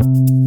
you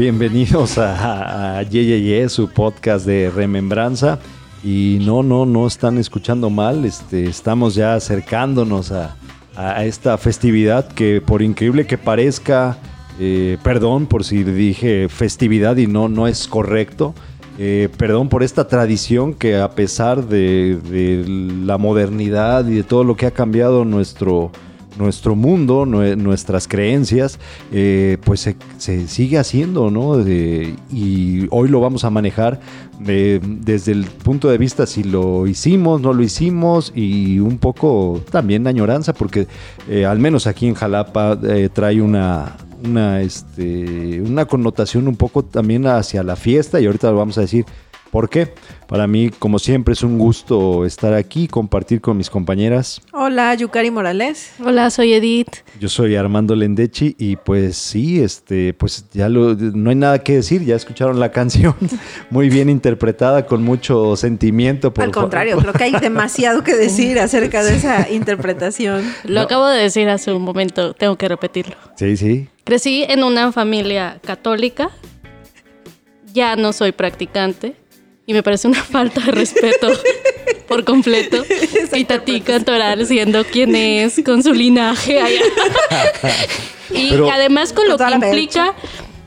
bienvenidos a, a Ye, Ye, Ye, su podcast de remembranza. Y no, no, no están escuchando mal. Este, estamos ya acercándonos a, a esta festividad que, por increíble que parezca, eh, perdón por si dije festividad y no, no es correcto. Eh, perdón por esta tradición que a pesar de, de la modernidad y de todo lo que ha cambiado nuestro, nuestro mundo, nue- nuestras creencias, eh, pues se, sigue haciendo, ¿no? Y hoy lo vamos a manejar de- desde el punto de vista si lo hicimos, no lo hicimos y un poco también añoranza, porque eh, al menos aquí en Jalapa eh, trae una... Una, este, una connotación un poco también hacia la fiesta y ahorita lo vamos a decir ¿Por qué? Para mí, como siempre, es un gusto estar aquí, compartir con mis compañeras. Hola, Yukari Morales. Hola, soy Edith. Yo soy Armando Lendechi y pues sí, este, pues ya lo, no hay nada que decir, ya escucharon la canción, muy bien interpretada, con mucho sentimiento. por Al contrario, creo que hay demasiado que decir acerca de esa interpretación. Lo No. acabo de decir hace un momento, tengo que repetirlo. Sí, sí. Crecí en una familia católica, ya no soy practicante y me parece una falta de respeto por completo. Y Tati Cantoral siendo quien es con su linaje allá. Y Pero- además con lo que implica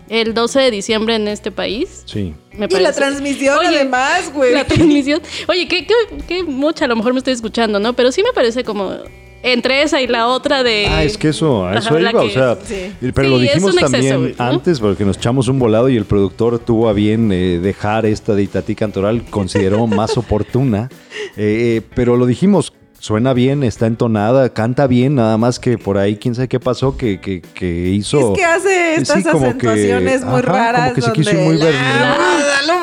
el 12 de diciembre en este país. Sí. Me Y la transmisión, Oye, además, güey. La transmisión. Oye, qué, qué, qué mucha a lo mejor me estoy escuchando, ¿no? Pero sí me parece como entre esa y la otra de. Ah, es que eso, a eso Ajá, iba, o sea, sí. pero Sí, lo dijimos exceso, también antes porque nos echamos un volado y el productor tuvo a bien eh, dejar esta de Itatí Cantoral, consideró más oportuna, eh, eh, pero lo dijimos, suena bien, está entonada, canta bien, nada más que por ahí quién sabe qué pasó que, que, que hizo... Es que hace estas Sí, que- acentuaciones muy ajá, raras. como que se quiso muy la- verna-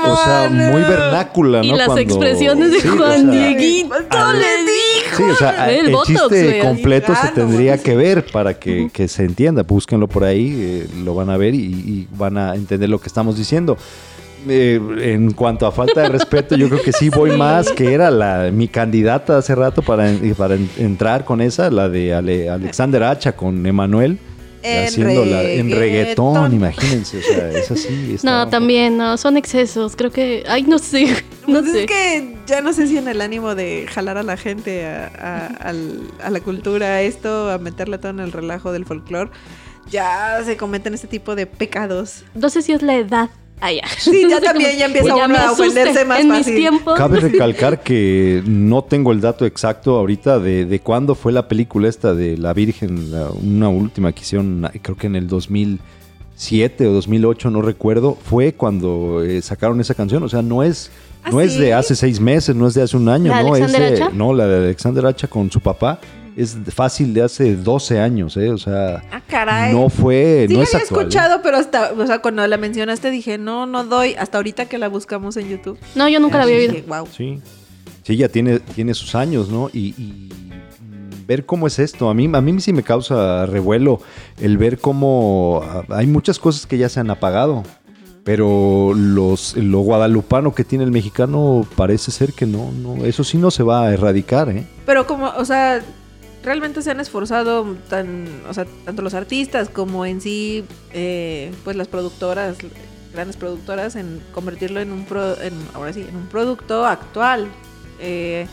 o sea, muy vernácula, Y ¿no? las Cuando- expresiones de sí, o Juan sea, Dieguito al- le dijo. Sí, o sea, El el, Botox, chiste completo se tendría que ver para que, que se entienda. Búsquenlo por ahí, eh, lo van a ver y, y van a entender lo que estamos diciendo. Eh, en cuanto a falta de respeto, yo creo que sí voy más, que era la, mi candidata hace rato para, para en- entrar con esa, la de Ale- Alexander Hacha con Emanuel. En haciéndola en reggaetón, imagínense, o sea, es así. No, también, no, son excesos. Creo que. Ay, no sé. No Pues sé. es que ya no sé si en el ánimo de jalar a la gente a, a- al- a la cultura, a esto, a meterle todo en el relajo del folclore, ya se cometen este tipo de pecados. No sé si es la edad. Ay, ya. Sí, ya también ya empieza Ya uno a ofenderse más En fácil. mis tiempos. Cabe recalcar que no tengo el dato exacto ahorita de, de cuándo fue la película esta de La Virgen, la- una última que hicieron, creo que en el 2007 o 2008, no recuerdo, fue cuando eh, sacaron esa canción. O sea, no es, ¿Ah, no es de hace seis meses, no es de hace un año, ¿La de no es Alexander de, Hacha? no, la de Alexander Hacha con su papá. Es fácil de hace 12 años, ¿eh? O sea, Ah, caray. no fue, Sí no la es había actual. ¿eh? escuchado, pero hasta, o sea, cuando la mencionaste dije, no, no doy, hasta ahorita que la buscamos en YouTube. No, yo nunca la había oído. Dije, wow. Sí, sí, ya tiene, tiene sus años, ¿no? Y, y, ver cómo es esto, a mí, a mí sí me causa revuelo el ver cómo ah, hay muchas cosas que ya se han apagado, pero los, lo guadalupano que tiene el mexicano parece ser que no, no, eso sí no se va a erradicar, ¿eh? Pero como, o sea, realmente se han esforzado tan, o sea, tanto los artistas como en sí, eh, pues las productoras, grandes productoras, en convertirlo en un, pro- en, ahora sí, en un producto actual. Eh,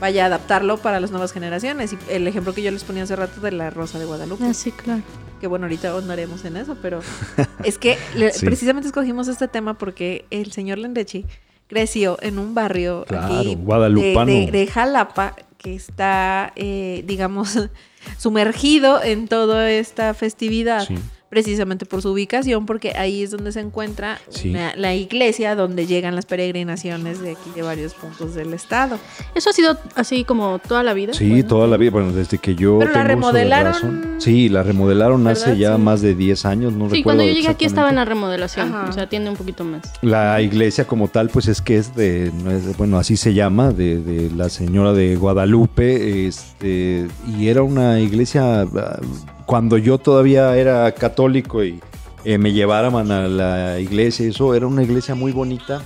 vaya a adaptarlo para las nuevas generaciones. Y el ejemplo que yo les ponía hace rato de la Rosa de Guadalupe. Ah, sí, claro. Que bueno, ahorita ahondaremos en eso, pero es que le- Sí. precisamente escogimos este tema porque el señor Lendechi creció en un barrio Claro, aquí guadalupano. De, de- de Jalapa que está, eh, digamos, sumergido en toda esta festividad. Sí. Precisamente por su ubicación, porque ahí es donde se encuentra Sí. la, la iglesia donde llegan las peregrinaciones de aquí de varios puntos del estado. ¿Eso ha sido así como toda la vida? Sí, Bueno. toda la vida, bueno, desde que yo Pero la tengo uso de remodelaron- razón. Sí, la remodelaron hace ya Sí. más de 10 años, no Sí, recuerdo cuando yo llegué aquí estaba en la remodelación, Ajá. o sea, tiene un poquito más. La iglesia como tal, pues es que es de, no es de- bueno, así se llama, de, de la señora de Guadalupe, este, y era una iglesia, ah, cuando yo todavía era católico y eh, me llevaban a la iglesia, eso era una iglesia muy bonita,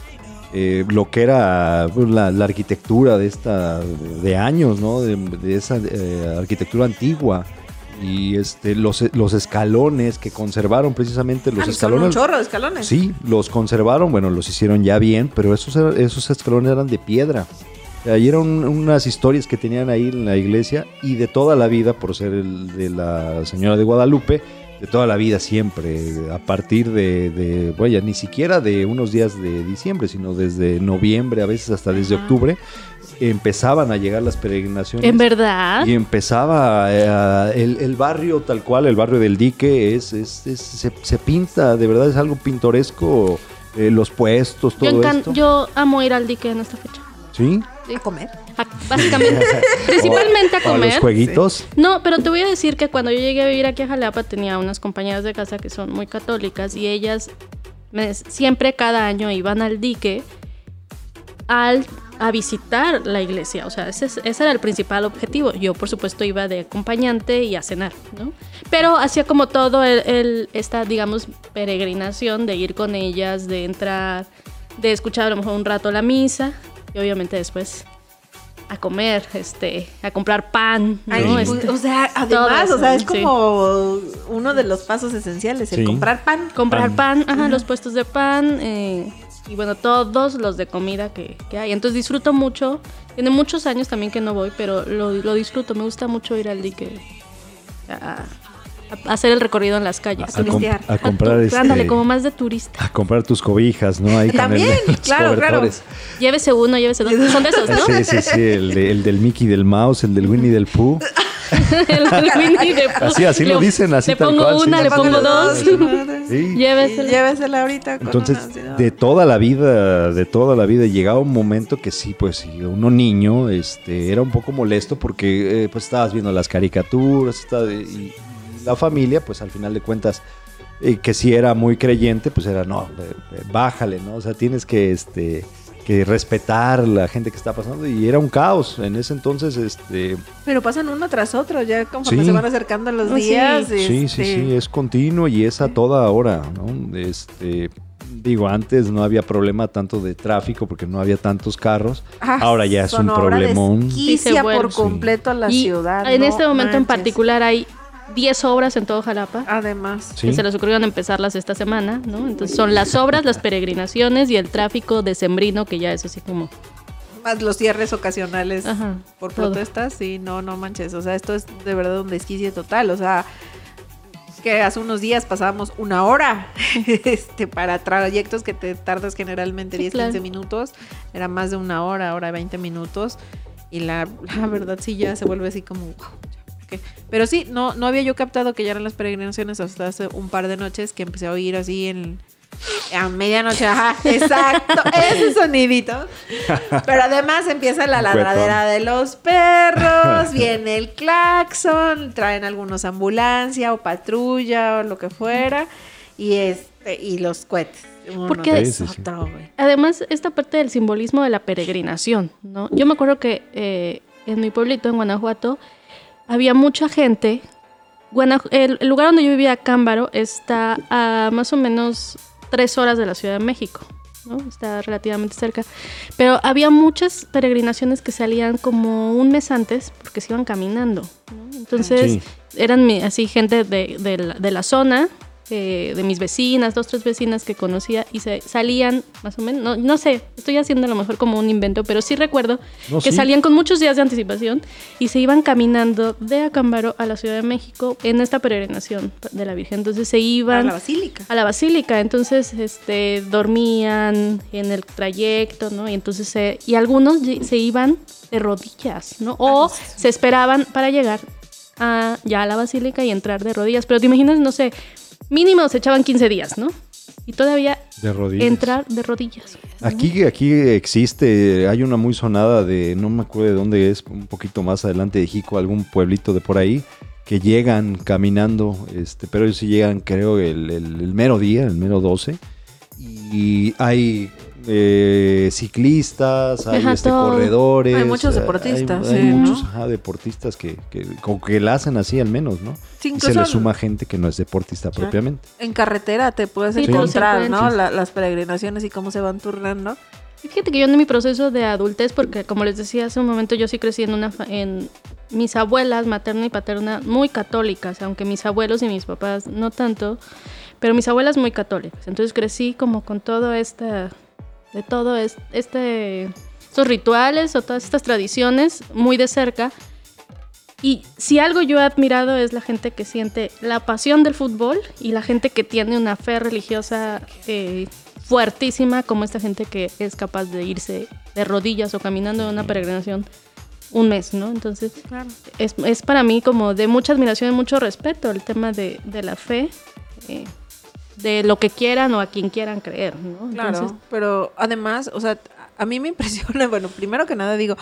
eh, lo que era pues, la, la arquitectura de esta, de años, ¿no? De, de esa eh, arquitectura antigua. Y este, los, los escalones que conservaron precisamente los Ah, son escalones. un chorro de escalones. Sí, los conservaron, bueno, los hicieron ya bien, pero esos, esos escalones eran de piedra. Ahí eran unas historias que tenían ahí en la iglesia y de toda la vida, por ser el de la señora de Guadalupe, de toda la vida siempre, a partir de, de bueno, ya ni siquiera de unos días de diciembre, sino desde noviembre, a veces hasta desde octubre, empezaban a llegar las peregrinaciones. ¿En verdad? Y empezaba eh, el, el barrio tal cual, el barrio del dique, es, es- es- se, se pinta, de verdad es algo pintoresco, eh, los puestos, Yo, todo encan- esto. yo amo ir al dique en esta fecha. ¿Sí? A comer. A- básicamente, principalmente a O comer. los jueguitos. No, pero te voy a decir que cuando yo llegué a vivir aquí a Jalapa tenía unas compañeras de casa que son muy católicas y ellas me- siempre cada año iban al dique al, a visitar la iglesia. O sea, ese, es- ese era el principal objetivo. Yo, por supuesto, iba de acompañante y a cenar, ¿no? Pero hacía como todo el, el- esta, digamos, peregrinación de ir con ellas, de entrar, de escuchar a lo mejor un rato la misa y obviamente después a comer, este, a comprar pan, ¿no? Ay, Este, o sea, además, o sea, es sí. como uno de los pasos esenciales, el Sí. comprar pan. comprar Pan. pan, ajá, los puestos de pan eh, y bueno, todos los de comida que, que hay. Entonces disfruto mucho. Tiene muchos años también que no voy, pero lo, lo disfruto. Me gusta mucho ir al dique a, a hacer el recorrido en las calles. A, a com- a comprar tu- este, ándale, como más de turista. a comprar tus cobijas, ¿no? Ahí con También, el- claro, claro. Llévese uno, llévese dos. Son de esos, ¿no? Sí, sí, sí, el, de- el del Mickey del Mouse, el del Winnie del Pooh. El Winnie the Pooh. Así- así lo Le- dicen, así Le tal pongo cual, sí, una, sí, le pongo sí, dos. sí. Llévesela. Llévesela ahorita. con Entonces, una, si no- de toda la vida, de toda la vida, llegaba un momento que sí, pues sí, uno niño, este, era un poco molesto porque eh, pues estabas viendo las caricaturas, estaba- y la familia, pues al final de cuentas, eh, que si era muy creyente, pues era, no, eh, eh, bájale, ¿no? O sea, tienes que, este, que respetar la gente que está pasando y era un caos en ese entonces, este, Pero pasan uno tras otro, ya conforme Sí. se van acercando los Sí. días. Sí, sí, este, sí, es continuo y es a toda hora, ¿no? Este, digo, antes no había problema tanto de tráfico porque no había tantos carros. ah, Ahora ya es un problemón. Sí, desquicia se vuelve. por completo a la Y ciudad. en no este momento en particular hay 10 obras en todo Jalapa. Además. Sí. que se les ocurrieron empezarlas esta semana, ¿no? Entonces son las obras, las peregrinaciones y el tráfico decembrino, que ya es así como... Más los cierres ocasionales Ajá, por todo. protestas, sí, no, no manches. O sea, esto es de verdad un desquicie total. O sea, que hace unos días pasábamos una hora este, para trayectos que te tardas generalmente Sí, 10, claro. 15 minutos. Era más de una hora, hora 20 minutos. Y la, la verdad sí ya se vuelve así como... wow, Pero sí, no, no había yo captado que ya eran las peregrinaciones hasta hace un par de noches que empecé a oír así en... A medianoche, ajá, exacto, ese sonidito. Pero además empieza la ladradera de los perros, viene el claxon, traen algunos ambulancia o patrulla o lo que fuera, y este, y los cohetes. Uno Porque- otro. Además, esta parte del simbolismo de la peregrinación, ¿no? Yo me acuerdo que eh, en mi pueblito, en Guanajuato, había mucha gente. Guanaju- el, el lugar donde yo vivía, Cámbaro, está a más o menos tres horas de la Ciudad de México, ¿no? Está relativamente cerca. Pero había muchas peregrinaciones que salían como un mes antes porque se iban caminando, ¿no? Entonces, Sí. eran así gente de, de la zona, eh, de mis vecinas, dos, tres vecinas que conocía y se salían más o menos, no, no sé, estoy haciendo a lo mejor como un invento, pero sí recuerdo No, que sí. salían con muchos días de anticipación y se iban caminando de Acámbaro a la Ciudad de México en esta peregrinación de la Virgen. Entonces se A iban la basílica. a la basílica, entonces este dormían en el trayecto, ¿no? Y entonces se, y algunos se iban de rodillas, ¿no? O se esperaban para llegar a, ya a la basílica y entrar de rodillas, pero te imaginas, no sé, mínimo se echaban 15 días, ¿no? Y todavía De rodillas. entrar de rodillas. Aquí, aquí existe, hay una muy sonada de, no me acuerdo de dónde es, un poquito más adelante de Jico, algún pueblito de por ahí, que llegan caminando, este, pero ellos sí llegan, creo, el, el- el mero día, el mero 12. Y hay eh, ciclistas, hay Ajá, este, corredores. Hay muchos eh, deportistas, Hay, hay sí, ¿no? muchos ajá, deportistas que, que, como que la hacen así al menos, ¿no? Sí, y se le suma gente que no es deportista Claro. propiamente. en carretera te puedes Sí, encontrar, ¿no? La- las peregrinaciones y cómo se van turnando. Y Fíjate que yo en mi proceso de adultez, porque como les decía hace un momento, yo sí crecí en una fa- en mis abuelas materna y paterna muy católicas, aunque mis abuelos y mis papás no tanto, pero mis abuelas muy católicas. Entonces crecí como con todo esta de todo es- este estos rituales o todas estas tradiciones muy de cerca. Y si algo yo he admirado es la gente que siente la pasión del fútbol y la gente que tiene una fe religiosa eh, fuertísima, como esta gente que es capaz de irse de rodillas o caminando en una peregrinación un mes, ¿no? Entonces, Claro. es, es para mí como de mucha admiración y mucho respeto el tema de, de la fe, eh, de lo que quieran o a quien quieran creer, ¿no? Claro, Entonces, pero además, o sea, a mí me impresiona, bueno, primero que nada digo,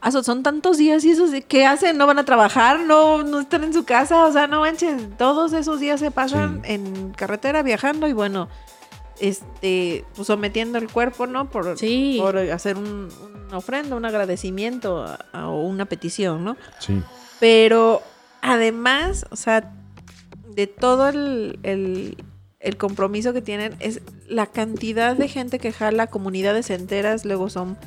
"Ah, so- son tantos días y esos, ¿qué hacen? ¿No van a trabajar? ¿No, no están en su casa? O sea, no manchen, todos esos días se pasan Sí. en carretera viajando y bueno, este, pues sometiendo el cuerpo, ¿no? Por, Sí. por hacer un- una ofrenda, un agradecimiento a- a- o una petición, ¿no? Sí. Pero además, o sea, de todo el, el- el compromiso que tienen, es la cantidad de gente que jala comunidades enteras, luego son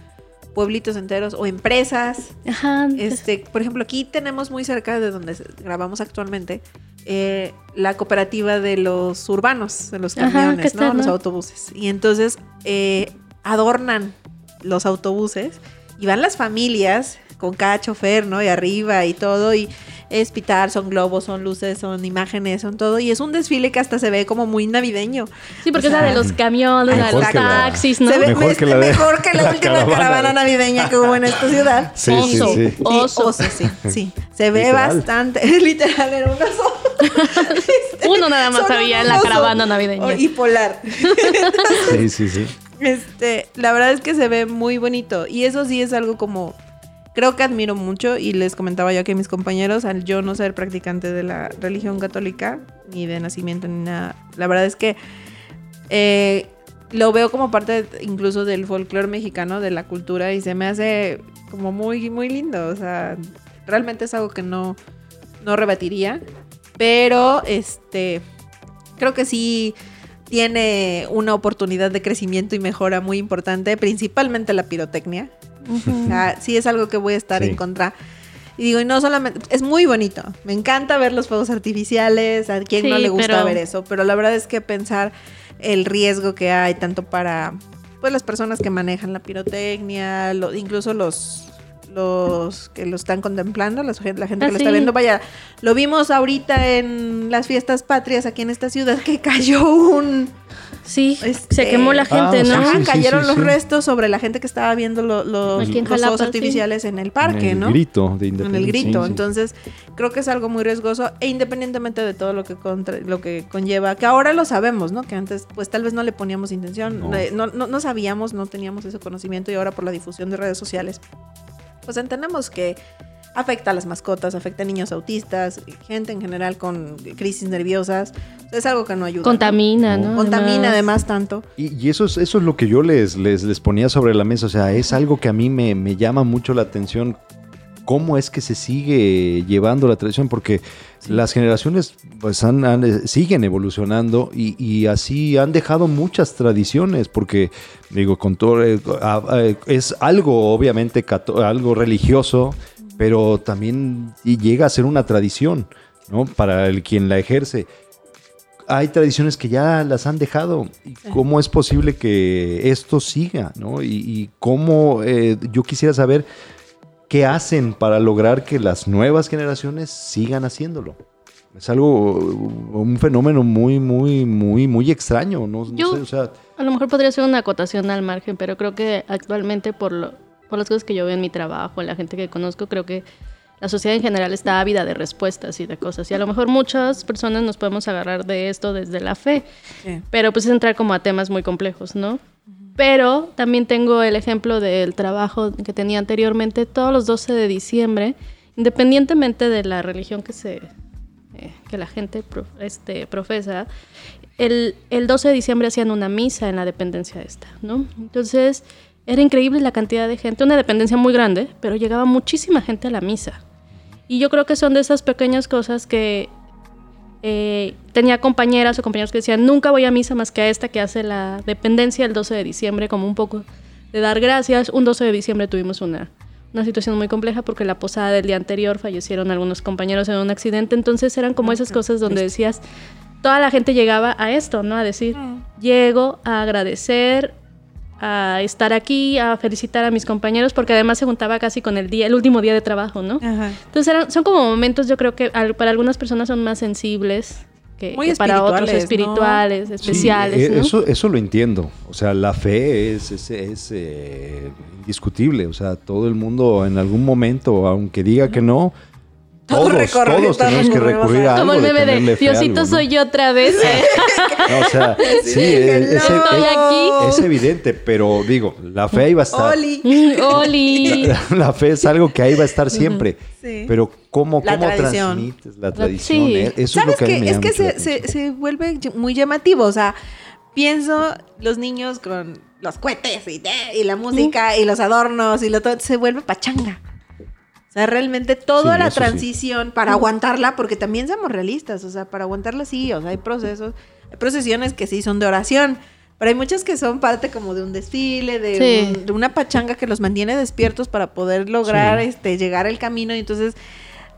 pueblitos enteros o empresas. ajá, Este, por ejemplo, aquí tenemos muy cerca de donde grabamos actualmente eh, la cooperativa de los urbanos, de los Ajá, camiones, está, ¿no? Los autobuses. Y entonces eh, adornan los autobuses y van las familias con cada chofer, ¿no? Y arriba y todo, y es pitar, son globos, son luces, son imágenes, son todo. Y es un desfile que hasta se ve como muy navideño. sí, porque o es la de los camiones, la de los taxis, ¿no? Se ve Mejor me- que la de- mejor que la, la última caravana. caravana navideña que hubo en esta ciudad. Sí, Oso. sí, sí. Sí, Oso. oso, sí, sí. Se ve Literal. bastante. Literal, era un oso. Uno nada más había en la caravana navideña. Y polar. Sí, sí, sí. Este, la verdad es que se ve muy bonito. Y eso sí es algo como. Creo que admiro mucho. Y les comentaba yo a mis compañeros, al yo no ser practicante de la religión católica, ni de nacimiento, ni nada. La verdad es que eh, lo veo como parte incluso del folclore mexicano, de la cultura, y se me hace como muy, muy lindo. O sea, realmente es algo que no, no rebatiría. Pero este creo que sí tiene una oportunidad de crecimiento y mejora muy importante, principalmente la pirotecnia. O sea, sí es algo que voy a estar Sí. en contra. Y digo, y no solamente, es muy bonito. Me encanta ver los fuegos artificiales, a quien no le gusta pero- ver eso, pero la verdad es que pensar el riesgo que hay tanto para pues las personas que manejan la pirotecnia, lo- incluso los los que lo están contemplando, la, gen- la gente Ah, que lo está viendo, vaya, lo vimos ahorita en las fiestas patrias aquí en esta ciudad que cayó un Sí, Este- se quemó la gente, Ah, ¿no? Ajá, sí, sí, cayeron sí, los sí. restos sobre la gente que estaba viendo lo- los, Jalapa, fuegos artificiales en el parque, en el ¿no? grito de En el grito. sí, sí. Entonces, creo que es algo muy riesgoso e independientemente de todo lo que contra- lo que conlleva, que ahora lo sabemos, ¿no? Que antes, pues tal vez no le poníamos intención, No. eh, no, no, no sabíamos, no teníamos ese conocimiento y ahora por la difusión de redes sociales, pues entendemos que afecta a las mascotas, afecta a niños autistas, gente en general con crisis nerviosas. Es algo que no ayuda. Contamina, No. ¿no? Contamina además tanto. Y, y eso, es, eso es lo que yo les, les, les ponía sobre la mesa. O sea, es algo que a mí me, me llama mucho la atención. ¿Cómo es que se sigue llevando la tradición? Porque las generaciones pues han, han, eh, siguen evolucionando y, y así han dejado muchas tradiciones. Porque, digo, con todo, eh, es algo obviamente algo religioso, pero también llega a ser una tradición, ¿no? Para el quien la ejerce hay tradiciones que ya las han dejado. ¿Y ¿Cómo es posible que esto siga? ¿no? Y, y cómo eh, yo quisiera saber qué hacen para lograr que las nuevas generaciones sigan haciéndolo. Es algo, un fenómeno muy, muy, muy, muy extraño. No, no Yo- sé, o sea, A lo mejor podría ser una acotación al margen, pero creo que actualmente por, lo, por las cosas que yo veo en mi trabajo, en la gente que conozco, creo que la sociedad en general está ávida de respuestas y de cosas. Y a lo mejor muchas personas nos podemos agarrar de esto desde la fe, Sí. pero pues es entrar como a temas muy complejos, ¿no? Pero también tengo el ejemplo del trabajo que tenía anteriormente, todos los 12 de diciembre, independientemente de la religión que se eh, que la gente este, profesa, el, el 12 de diciembre hacían una misa en la dependencia esta, ¿no? Entonces era increíble la cantidad de gente, una dependencia muy grande, pero llegaba muchísima gente a la misa. Y yo creo que son de esas pequeñas cosas que eh, tenía compañeras o compañeros que decían, nunca voy a misa más que a esta que hace la dependencia el 12 de diciembre, como un poco de dar gracias. Un 12 de diciembre tuvimos una, una situación muy compleja porque la posada del día anterior fallecieron algunos compañeros en un accidente, entonces eran como esas cosas donde decías, toda la gente llegaba a esto, ¿no? A decir, llego a agradecer, a estar aquí, a felicitar a mis compañeros, porque además se juntaba casi con el día, el último día de trabajo, ¿no? Ajá. Entonces eran, son como momentos, yo creo que al- para algunas personas son más sensibles que, Muy que para otros espirituales, ¿no? espirituales, Sí, especiales, ¿no? eso, eso lo entiendo. O sea, la fe es, es, es, eh, indiscutible. O sea, todo el mundo en algún momento, aunque diga que no, Todos todos, recorre- todos tenemos que recurrir a- algo. Como el meme de Diosito algo, ¿no? soy yo otra vez. ¿eh? No, o sea, sí, es, es- es- evidente, pero digo, la fe ahí va a estar. Oli. Oli. La, la fe es algo que ahí va a estar siempre. Sí. Pero ¿cómo, La cómo tradición. transmites la tradición? Sí. eh? Eso es lo ¿Sabes que a mí qué? me Es que se, se, vuelve muy llamativo. O sea, pienso los niños con los cohetes y, y la música y los adornos y lo todo, se vuelve pachanga. Sea, realmente toda Sí, la sí. transición para aguantarla, porque también seamos realistas, o sea, para aguantarla sí, o sea, hay procesos, hay procesiones que sí son de oración, pero hay muchas que son parte como de un desfile, de, Sí. un- de una pachanga que los mantiene despiertos para poder lograr Sí. este llegar al camino y entonces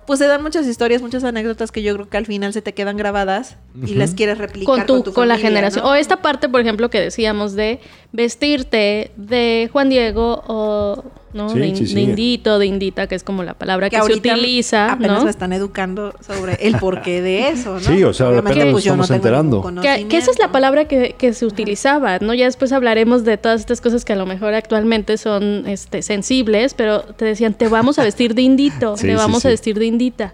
pues se dan muchas historias, muchas anécdotas que yo creo que al final se te quedan grabadas y las quieres replicar con tu, tu con la generación. ¿no? O esta parte, por ejemplo, que decíamos de vestirte de Juan Diego o ¿no? Sí, de, in- sí, sí. de indito, de indita, que es como la palabra que, se utiliza, apenas ¿no? me están educando sobre el porqué de eso, ¿no? Sí, o sea, Obviamente, apenas nos pues, yo no estamos ningún enterando. Que, que esa es la palabra que, que se utilizaba, ¿no? Ya después hablaremos de todas estas cosas que a lo mejor actualmente son este, sensibles, pero te decían, te vamos a vestir de indito, Sí, te sí, vamos sí. a vestir de indita.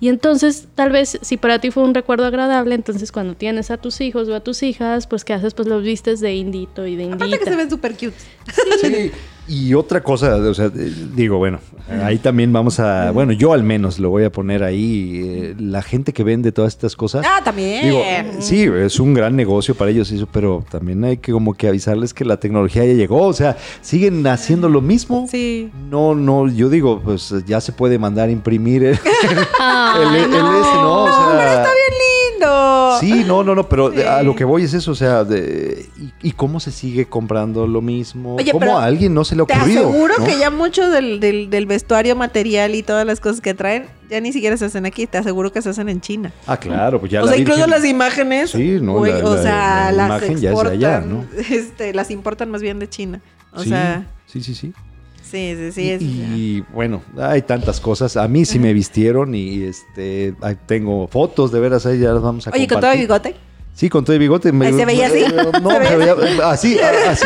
Y entonces, tal vez, si para ti fue un recuerdo agradable, entonces cuando tienes a tus hijos o a tus hijas, pues ¿qué haces? Pues los vistes de indito y de Aparte que se indita. ven súper cute. Sí, y otra cosa, o sea, eh, digo, bueno, ahí también vamos a, bueno, yo al menos lo voy a poner ahí, eh, la gente que vende todas estas cosas. Ah, también. Digo, sí, es un gran negocio para ellos eso, pero también hay que como que avisarles que la tecnología ya llegó, o sea, siguen haciendo lo mismo. Sí. No, no, yo digo, pues ya se puede mandar a imprimir el, Ay, el- el no. ese, ¿no? O No, sea, pero está bien lindo. Sí, no, no, no, pero Sí. a lo que voy es eso, o sea, de- y, y cómo se sigue comprando lo mismo? Oye, ¿Cómo a alguien no se le ha Te ocurrido? aseguro ¿no? que ya mucho del, del, del vestuario material y todas las cosas que traen ya ni siquiera se hacen aquí. Te aseguro que se hacen en China. Ah, claro, pues ya o la sea, incluso las imágenes. Sí, no, la- o la- sea, la las imagen ya es de exportan. allá, ¿no? Este, las importan más bien de China. O sí, sea, sí, sí, sí. Sí, sí, sí. es- y, y, bueno, hay tantas cosas. A mí sí me vistieron y este tengo fotos de veras ahí ya las vamos a Oye, con todo compartir. el bigote. Sí, con todo el bigote. Me, ¿Se veía así? No, ¿Se veía veía así, así.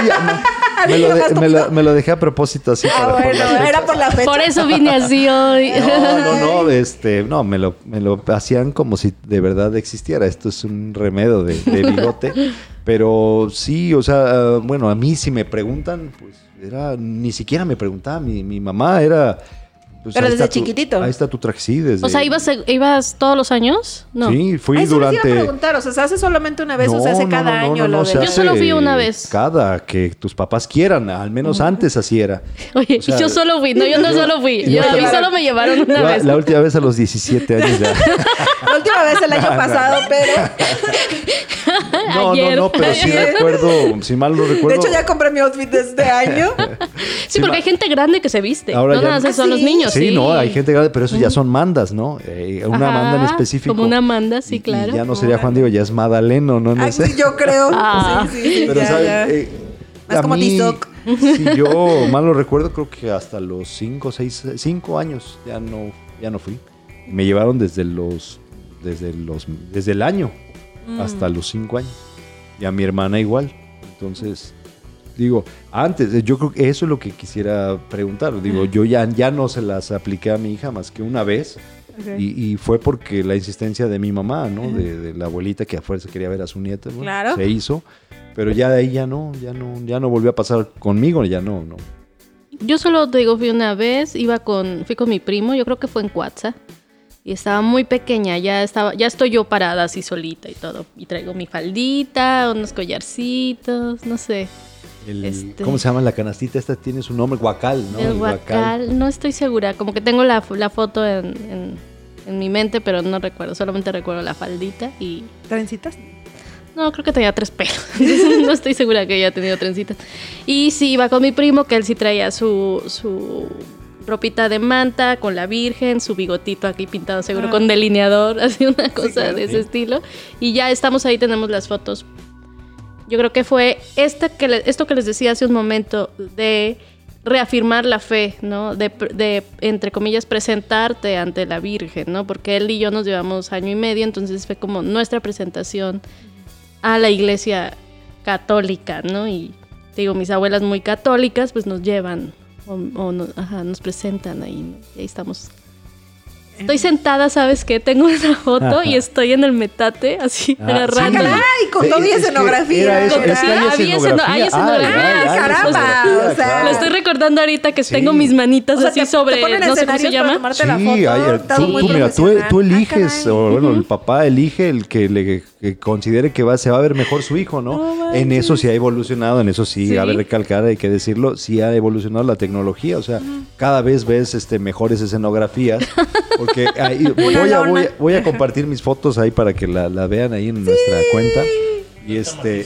Me, me lo de- me lo- me lo dejé a propósito así. Ah, para- por bueno, era por la fecha. Por eso vine así hoy. No, no, no, este, no, me lo, me lo hacían como si de verdad existiera. Esto es un remedio de, de bigote. Pero sí, o sea, bueno, a mí si me preguntan, pues era, ni siquiera me preguntaba, mi, mi mamá era... pues, Pero desde está tu- chiquitito. ahí está tu traje, sí, desde... O sea, ¿ibas, ibas todos los años? No. Sí, fui Ah, eso les iba a durante... preguntar, o sea, ¿se hace solamente una vez o se No, hace no, cada no, no, año no, lo no, de se Yo solo fui una vez. Cada que tus papás quieran, al menos antes así era. Oye, O sea, yo solo fui. No, yo no solo fui. yo Yo, a mí solo me llevaron una La, vez. la última vez a los 17 años ya. La última vez el año pasado, pero No, Ayer. no, no, pero sí recuerdo, si mal no recuerdo. de hecho ya compré mi outfit de este año. Sí, porque hay gente grande que se viste. Ahora no ya- nada más ¿Ah, son los sí? niños. Sí, no, hay gente grande, pero eso ya son mandas, ¿no? Eh, una Ajá, manda en específico. Como una manda, sí, Y- y claro. ya no sería Juan Diego, ya es Madaleno, ¿no? No Ay, sé. sí, yo creo. Ah. Sí, sí, sí, Pero, ya, ¿sabes? ya. Eh, Más a como mí. Si yo mal lo recuerdo, creo que hasta los 5, 6, 5 años ya no, ya no fui. Me llevaron desde los, desde los, desde el año Mm. hasta los 5 años. Y a mi hermana igual. Entonces, digo, antes, eh, yo creo que eso es lo que quisiera preguntar. Digo, yo ya, ya no se las apliqué a mi hija más que una vez. Y, y fue porque la insistencia de mi mamá, ¿no? De, de la abuelita que a fuerza quería ver a su nieta. ¿no? Claro. Se hizo. Pero ya de ahí ya no, ya no, ya no volvió a pasar conmigo, ya no, no. Yo solo te digo, fui una vez, iba con, fui con mi primo, yo creo que fue en Cuatza. Y estaba muy pequeña, ya estaba, ya estoy yo parada así solita y todo. Y traigo mi faldita, unos collarcitos, no sé. El- Este- ¿Cómo se llama la canastita? Esta tiene su nombre, guacal, ¿no? el guacal, no estoy segura. Como que tengo la, la foto en, en- en mi mente, pero no recuerdo. Solamente recuerdo la faldita y ¿Trencitas? No, creo que tenía tres pelos. No estoy segura que haya tenido trencitas. Y sí, iba con mi primo, que él sí traía su, su ropita de manta con la Virgen, su bigotito aquí pintado seguro Ah. con delineador, así una cosa claro. de ese Sí. estilo. Y ya estamos ahí, tenemos las fotos. Yo creo que fue esta que le- esto que les decía hace un momento de reafirmar la fe, ¿no? De, de, entre comillas, presentarte ante la Virgen, ¿no? Porque él y yo nos llevamos año y medio, entonces fue como nuestra presentación a la iglesia católica, ¿no? Y digo, mis abuelas muy católicas, pues nos llevan o, o no- ajá, nos presentan ahí, ¿no? Y ahí estamos. Estoy sentada, ¿sabes qué? Tengo una foto y estoy en el metate, así, Ah, agarrando. sí. ¡Ay! Con Sí, que escenografía. escenografía. hay escenografía. Hay Caramba, o sea. Lo estoy recordando ahorita que Sí. tengo mis manitas O sea, así te- sobre, te no sé cómo se para llama. tomarte la Sí, foto, tú, mira, tú, Ah, eliges, o bueno, el papá elige el que le que considere que va, se va a ver mejor su hijo, ¿no? En eso sí ha evolucionado, en eso sí, Sí. a ver, recalcar, hay que decirlo, sí ha evolucionado la tecnología, o sea, cada vez ves este mejores escenografías, porque ahí, voy, a, voy, a- voy a compartir mis fotos ahí para que la, la vean ahí en nuestra cuenta. Y este,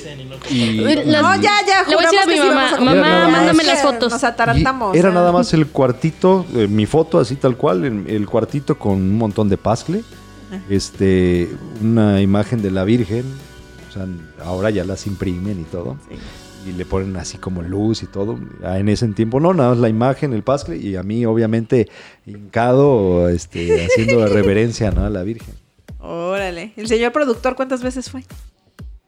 y, Las- No, ya, ya. Le voy a decir a mi sí mamá, mándame las fotos. Nos atarantamos. Era ¿eh? nada más el cuartito, eh, mi foto así tal cual, el, el cuartito con un montón de pascle, este, una imagen de la Virgen, o sea, ahora ya las imprimen y todo, y le ponen así como luz y todo. Ah, En ese tiempo no, nada más la imagen, el pascle, y a mí obviamente hincado, este, haciendo reverencia ¿no? a la Virgen. Órale. El señor productor, ¿cuántas veces fue?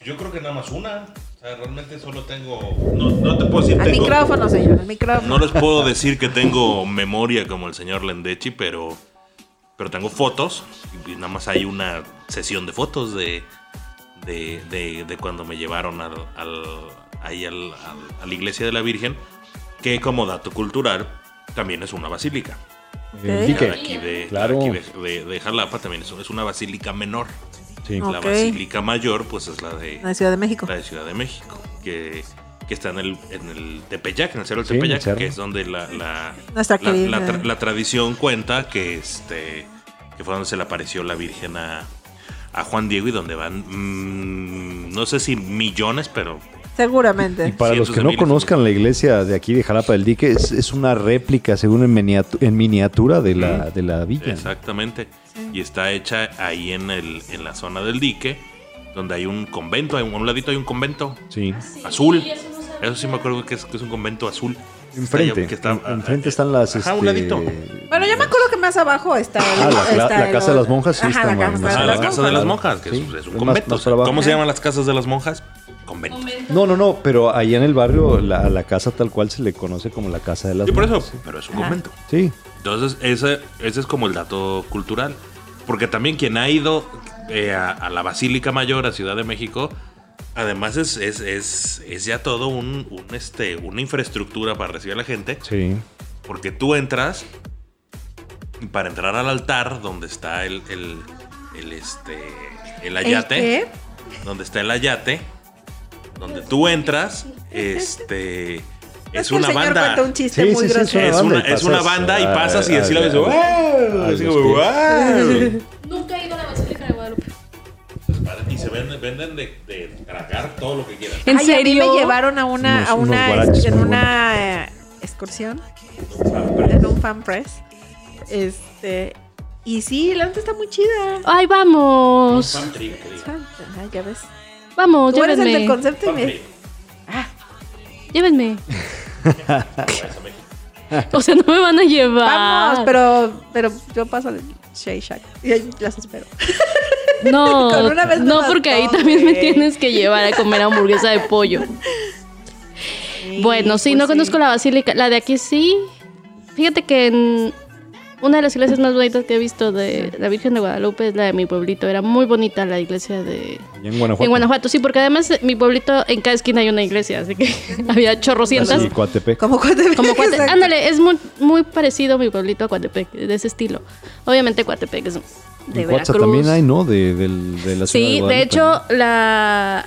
Yo creo que nada más una. O sea, realmente solo tengo. No, no te puedo decir Al tengo- micrófono, señor, al micrófono. No les puedo decir que tengo memoria como el señor Lendechi, pero. Pero tengo fotos. Y nada más hay una sesión de fotos de. De, de- de cuando me llevaron al, al- ahí al- al- a la iglesia de la Virgen. Que como dato cultural. También es una basílica. Dique. De aquí de, Claro. de, aquí de- de- de Jalapa también es, es una basílica menor. Sí. La basílica mayor, pues es la de, la Ciudad de México. la de Ciudad de México, que, que está en el, en el Tepeyac, en el cerro del Sí, Tepeyac, cerro. que es donde la, la, Nuestra la, tra- la tradición cuenta que, este, que fue donde se le apareció la Virgen a, a Juan Diego y donde van, mm, no sé si millones, pero Seguramente. Y para los que no conozcan la iglesia de aquí de Jalapa del Dique, es, es una réplica, según en, miniatu- en miniatura, de la, de la villa. exactamente. Y está hecha ahí en, el, en la zona del dique, donde hay un convento, hay un- a un ladito hay un convento Sí. azul. Eso sí me acuerdo que es, que es un convento azul. Enfrente. Que está- en- enfrente están las. Ajá, un este, ladito. Bueno, yo me acuerdo que más abajo está. Ah, la- está casa de las monjas sí Ajá, está la más- casa más de Ah, casa de las monjas. que Sí, es, es un convento. más. ¿Cómo se llaman las casas de las monjas? Convento. No, no, no, pero allá en el barrio, la, la casa tal cual se le conoce como la casa de las Sí, por eso, pero es un Ajá. convento. Sí. Entonces, ese, ese es como el dato cultural. Porque también quien ha ido eh, a, a la Basílica Mayor, a Ciudad de México, además es, es, es, es ya todo un, un, este, una infraestructura para recibir a la gente. Sí. Porque tú entras y para entrar al altar donde está el, el, el, este, el ¿El ayate. qué? donde está el ayate, donde tú entras, este Es una banda. cuenta un chiste Sí, muy sí, sí, grosero. Es una, es banda y pasas y así la ves. Nunca he ido a la Basílica de Guadalupe. Y se venden, venden de, de tragar todo lo que quieras. ¿En Ay, a mí serio? me llevaron a una, Unos- a una, en una eh, excursión, en un fan press. Este, y sí, la neta está muy chida. Ay, vamos. Ay, ya ves. Vamos, Tú eres el del llévenme. concepto y me... Llévenme. o sea, no me van a llevar. Vamos, pero, pero yo paso al Shake Shack y ahí las espero. No, no porque ahí también me tienes que llevar a comer hamburguesa de pollo. Bueno, sí, pues no conozco la basílica. La de aquí sí. Fíjate que en una de las iglesias más bonitas que he visto de la Virgen de Guadalupe es la de mi pueblito. Era muy bonita la iglesia de... Y en Guanajuato. En Guanajuato, sí, porque además eh, mi pueblito en cada esquina hay una iglesia, así que había chorrocientas. Sí, Coatepec. Como Coatepec. Como Coate- exacto. Ándale, es muy, muy parecido mi pueblito a Coatepec, de ese estilo. Obviamente Coatepec es de En Veracruz. también hay, ¿no? De, de la ciudad Sí, de hecho, la,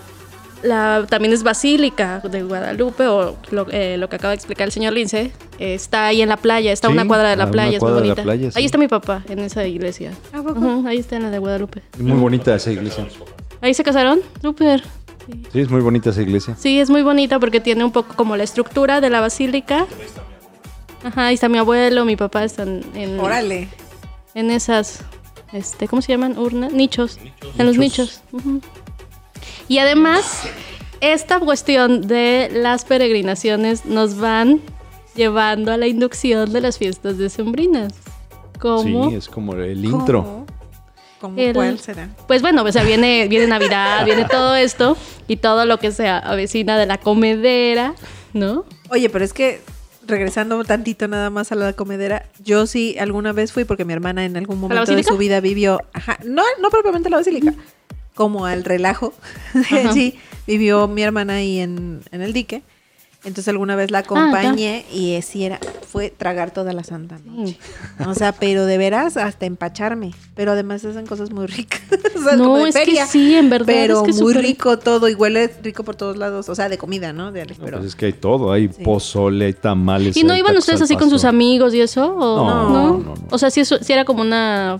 la también es Basílica de Guadalupe, o lo, eh, lo que acaba de explicar el señor Lince, eh, está ahí en la playa, está a Sí, una cuadra de la playa, es muy bonita. playa, sí. Ahí está mi papá, en esa iglesia. ¿A poco? Ujú, ahí está en la de Guadalupe. Muy bonita esa iglesia. ¿Ahí se casaron? Súper. Sí, es muy bonita esa iglesia. Sí, es muy bonita porque tiene un poco como la estructura de la basílica. Ajá, ahí está mi abuelo, mi papá están en, Órale. en esas, este, ¿cómo se llaman? Urnas, nichos. En los nichos. Y además, esta cuestión de las peregrinaciones nos van llevando a la inducción de las fiestas decembrinas. ¿Cómo? Sí, es como el intro. ¿Cómo? ¿Cómo El- cuál será? Pues bueno, o sea, viene, viene Navidad, viene todo esto y todo lo que se avecina de la comedera, ¿no? Oye, pero es que regresando tantito nada más a la comedera, yo sí alguna vez fui porque mi hermana en algún momento de su vida vivió, ajá, no, no propiamente a la basílica, como al relajo, sí, vivió mi hermana ahí en, en el dique. Entonces alguna vez la acompañé y sí era, fue tragar toda la santa noche. O sea, pero de veras hasta empacharme. Pero además hacen cosas muy ricas. O sea, No, es que sí, en verdad, Pero es que es muy rico todo y huele rico por todos lados. O sea, de comida, ¿no? De, No, pero, pues es que hay todo, hay Sí. pozole, hay tamales. ¿Y no iban ustedes así con sus amigos y eso? ¿O No, no, no. O sea, sí, eso- sí era como una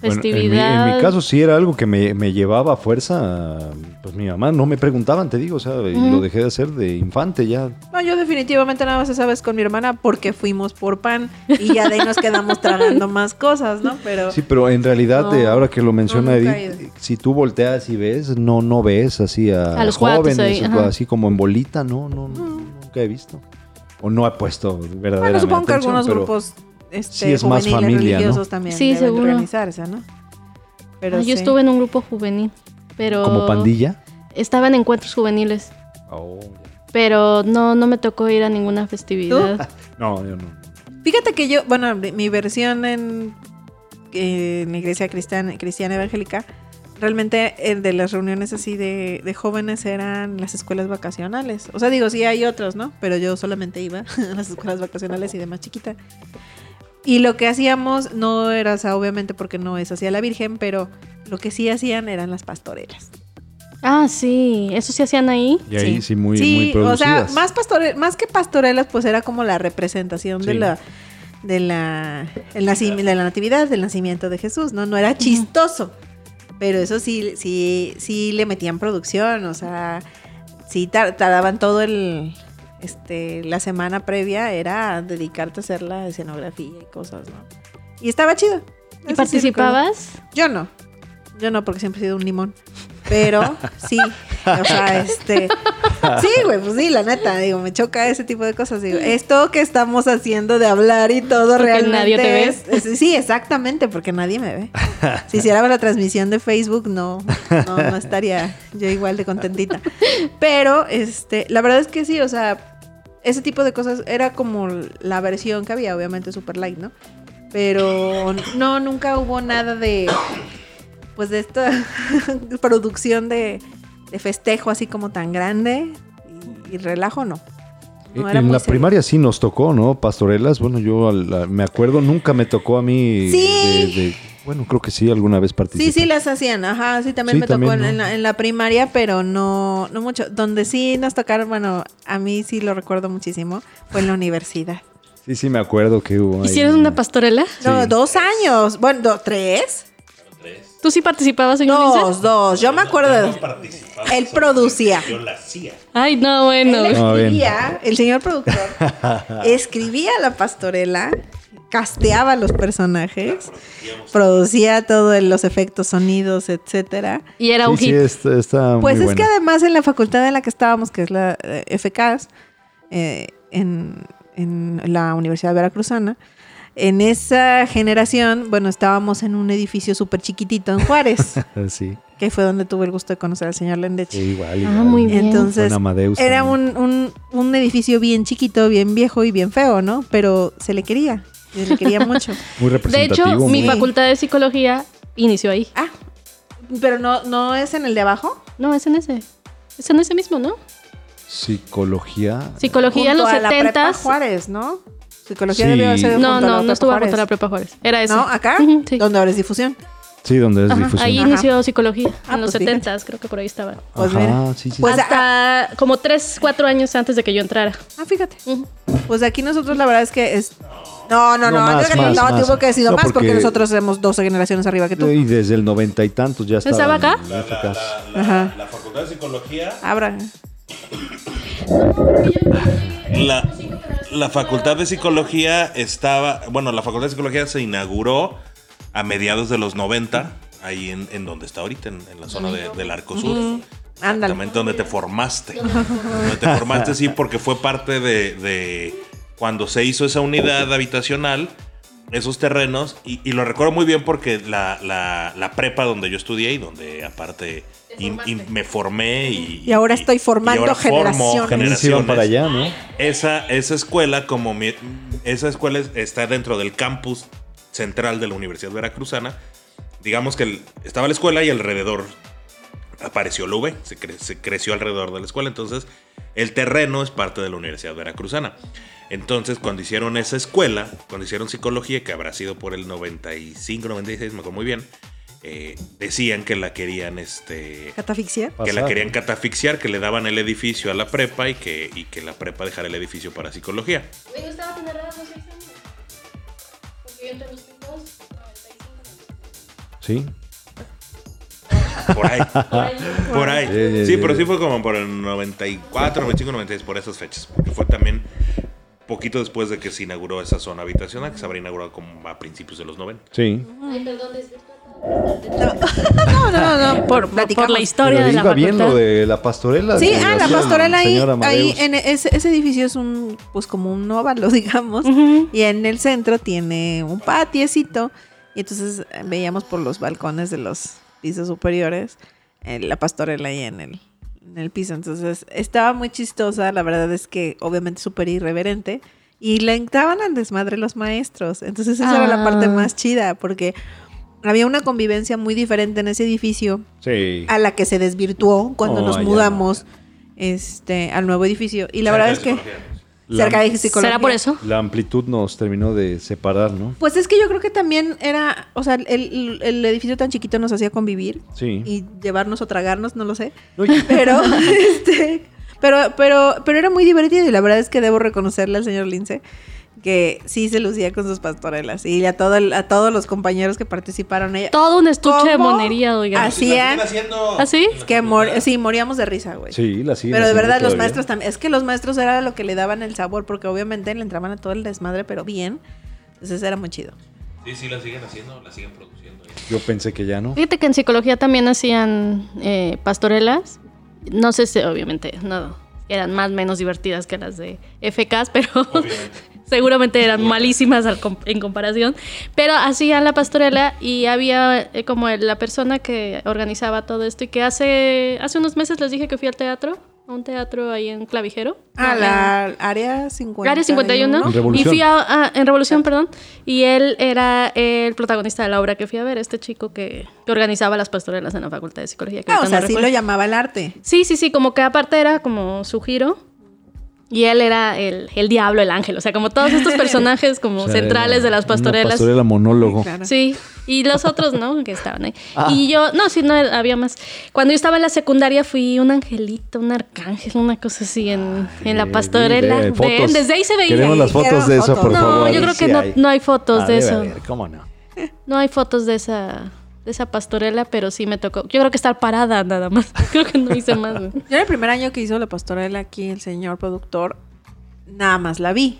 Bueno, en mi- festividad. en, mi, caso sí era algo que me, me llevaba a fuerza. Pues mi mamá no me preguntaban, te digo, o sea, lo dejé de hacer de infante ya. No, yo definitivamente nada más esa vez con mi hermana porque fuimos por pan y ya de ahí nos quedamos tragando más cosas, ¿no? Pero Sí, pero en realidad, No, eh, ahora que lo menciona no, Edith, si tú volteas y ves, no no ves así a, A los jóvenes, ahí, así como en bolita, no, no, no, nunca he visto. O no he puesto verdaderamente bueno, supongo que algunos pero grupos este, sí es más juveniles familia, ¿no? también Sí, deben seguro. organizarse, ¿no? Pero Ah, yo estuve en un grupo juvenil, pero... como pandilla. Estaban encuentros juveniles, Oh, pero no, no me tocó ir a ninguna festividad. no, yo no. Fíjate que yo, bueno, mi versión en, en la iglesia cristiana, cristiana evangélica, realmente eh, de las reuniones así de, de jóvenes eran las escuelas vacacionales. O sea, digo, sí hay otros, ¿no? Pero yo solamente iba a las escuelas vacacionales y de más chiquita. Y lo que hacíamos no era, o sea, obviamente porque no es hacia la Virgen, pero lo que sí hacían eran las pastorelas. Ah, sí, eso sí hacían ahí. Y ahí sí, Sí. muy, sí, muy o sea, producidas. más pastore más que pastorelas, pues era como la representación de la de la el de la natividad, del nacimiento de Jesús, ¿no? No era chistoso. Pero eso sí sí sí le metían producción, o sea, sí tar- tardaban todo el este la semana previa era dedicarte a hacer la escenografía y cosas, ¿no? Y estaba chido. ¿Y Eso sí recuerdo. participabas? Yo no. Yo no, porque siempre he sido un limón. Pero sí, o sea, este. Sí, güey, pues sí, la neta, digo, me choca ese tipo de cosas. Digo, esto que estamos haciendo de hablar y todo Porque realmente. nadie te ve. es- es- sí, exactamente, porque nadie me ve. Si hiciera la transmisión de Facebook, no, no, no estaría yo igual de contentita. Pero, este, la verdad es que sí, o sea, ese tipo de cosas era como la versión que había, obviamente super light, ¿no? Pero no, nunca hubo nada de, pues de esta producción de, de festejo así como tan grande y, y relajo, no. En la serio. primaria sí nos tocó, ¿no? Pastorelas. Bueno, yo me acuerdo, nunca me tocó a mí. Sí. de- de- bueno, creo que sí, alguna vez participé. Sí, sí las hacían, ajá, sí también Sí, me tocó también, en, ¿no? en la, en la primaria, pero no, no mucho. Donde sí nos tocaron, bueno, a mí sí lo recuerdo muchísimo, fue en la universidad. Sí, sí, me acuerdo que hubo. ahí ¿Hicieron una pastorela? No, Sí. dos años, bueno, do- tres. ¿Tú sí participabas, Lince? Dos, dos, yo me acuerdo. de- Él producía. Yo la hacía. Ay, no, bueno. Él escribía, el señor productor, escribía la pastorela, casteaba los personajes, producía todos los efectos, sonidos, etcétera. Y era Sí, un sí, hit. está, está Pues muy es que además en la facultad en la que estábamos, que es la eh, FCAS, eh, en, en la Universidad Veracruzana, en esa generación, bueno, estábamos en un edificio súper chiquitito en Juárez. Sí. que fue donde tuve el gusto de conocer al señor Lendechi. Sí, igual, Ah, muy bien. Entonces, Amadeus era un, un, un edificio bien chiquito, bien viejo y bien feo, ¿no? Pero se le quería, se le quería mucho. Muy De representativo. hecho, mi Sí. facultad de psicología inició ahí. Ah, pero no, no es en el de abajo. No, es en ese. Es en ese mismo, ¿no? Psicología. Psicología en Junto los a la prepa 70 Juárez, ¿no? Psicología Sí. debió ser No, junto a la no, no prepa estuvo junto a la prepa Juárez. Era ese. ¿No? ¿Acá? Ujú, sí. Donde ahora es difusión. Sí, donde es Ajá, difusión. Ahí Ajá. inició psicología, Ah, en los pues fíjate. 70 creo que por ahí estaba. Pues Ajá, mira. sí, sí. Pues sí. Hasta como 3, 4 años antes de que yo entrara. Ah, fíjate. Ujú. Pues aquí nosotros la verdad es que es... No, no, No, no, más, más, no, más. tuvo que haber sido No, más porque, porque- nosotros somos 12 generaciones arriba que tú. Y desde el noventa y tantos ya estaba. ¿Estaba acá? La, la- la- la Facultad de Psicología. Abra. La, la Facultad de Psicología estaba. Bueno, la Facultad de Psicología se inauguró a mediados de los 90, ahí en, en donde está ahorita, en, en la zona de- del Arco Sur. Ándale. Exactamente donde te formaste. donde te formaste, sí, porque fue parte de, de cuando se hizo esa unidad habitacional, esos terrenos, y, y lo recuerdo muy bien porque la, la- la prepa donde yo estudié y donde aparte y, y me formé y... Y ahora estoy formando ahora formo generaciones. Iban para allá, ¿no? Esa, esa escuela, como mi- esa escuela es- está dentro del campus central de la Universidad Veracruzana. Digamos que el- estaba la escuela y alrededor apareció la UV, se, cre- se creció alrededor de la escuela. Entonces, el terreno es parte de la Universidad Veracruzana. Entonces, cuando hicieron esa escuela, cuando hicieron psicología, que habrá sido por el 95, 96, me acuerdo muy bien, eh, decían que la querían, este, ¿Catafixia? que la querían catafixiar, que le daban el edificio a la prepa y que, y que la prepa dejara el edificio para psicología. Me gustaba tener entre los tipos, Sí. Por ahí. por ahí. Sí, sí, Sí, sí. pero sí fue como por el 94, 95, 96, por esas fechas. Porque fue también poquito después de que se inauguró esa zona habitacional, que se habría inaugurado como a principios de los 90. Sí. Ay, perdón. No, no, no, no. Por, por la historia de la iba bien facultad. lo de la pastorela. Sí, ah, la pastorela ahí, ahí en ese, ese edificio es un, pues como un óvalo, digamos, Ujú. y en el centro tiene un patiecito, y entonces eh, veíamos por los balcones de los pisos superiores eh, la pastorela ahí en el, en el piso, entonces estaba muy chistosa, la verdad es que obviamente súper irreverente, y le entraban al desmadre los maestros, entonces esa era la parte Ah. más chida, porque había una convivencia muy diferente en ese edificio, Sí. a la que se desvirtuó cuando No, nos ya mudamos este al nuevo edificio y la verdad es que La- cerca de psicología ¿Será por eso? La amplitud nos terminó de separar, ¿no? pues es que yo creo que también era o sea el, el edificio tan chiquito nos hacía convivir Sí. y llevarnos o tragarnos no lo sé No, pero este pero pero pero era muy divertido y la verdad es que debo reconocerle al señor Lince que sí se lucía con sus pastorelas y a todo el- a todos los compañeros que participaron ella Todo un estuche de monería, oigan. Así- Hacían- ¿Ah, sí? es que mor- sí moríamos de risa güey Sí, la siguen Pero de verdad, los todavía. maestros también. Es que los maestros era lo que le daban el sabor, porque obviamente le entraban a todo el desmadre, pero bien. Entonces era muy chido. Sí, sí, la siguen haciendo, la siguen produciendo. Yo pensé que ya no. Fíjate que en psicología también hacían eh, pastorelas. No sé si, obviamente, no, eran más menos divertidas que las de FKs, pero seguramente eran malísimas en comparación. Pero hacían la pastorela y había eh, como la persona que organizaba todo esto y que hace, hace unos meses les dije que fui al teatro, a un teatro ahí en Clavijero. Ah, No, la área 51. Área 51. En Revolución. Y fui a, a- en Revolución, perdón. Y él era el protagonista de la obra que fui a ver, este chico que, que organizaba las pastorelas en la Facultad de Psicología. que Ah, o sea, no sí lo llamaba el arte. Sí, sí, sí, como que aparte era como su giro. Y él era el, el diablo, el ángel. O sea, como todos estos personajes como O sea, centrales era de las una pastorelas. pastorela monólogo. Claro. Sí, y los otros, ¿no? Que estaban ahí. Ah. Y yo, no, sí, no, había más. Cuando yo estaba en la secundaria fui un angelito, un arcángel, una cosa así en, en la pastorela. de- de desde ahí se veía. Queremos las fotos de eso, fotos. por No, favor. yo creo que Sí no- hay. no hay fotos Ah, de eso. haber, ¿Cómo no? No hay fotos de esa, de esa pastorela, pero sí me tocó. Yo creo que estar parada nada más. Creo que no hice más. Yo en el primer año que hizo la pastorela aquí, el señor productor, nada más la vi.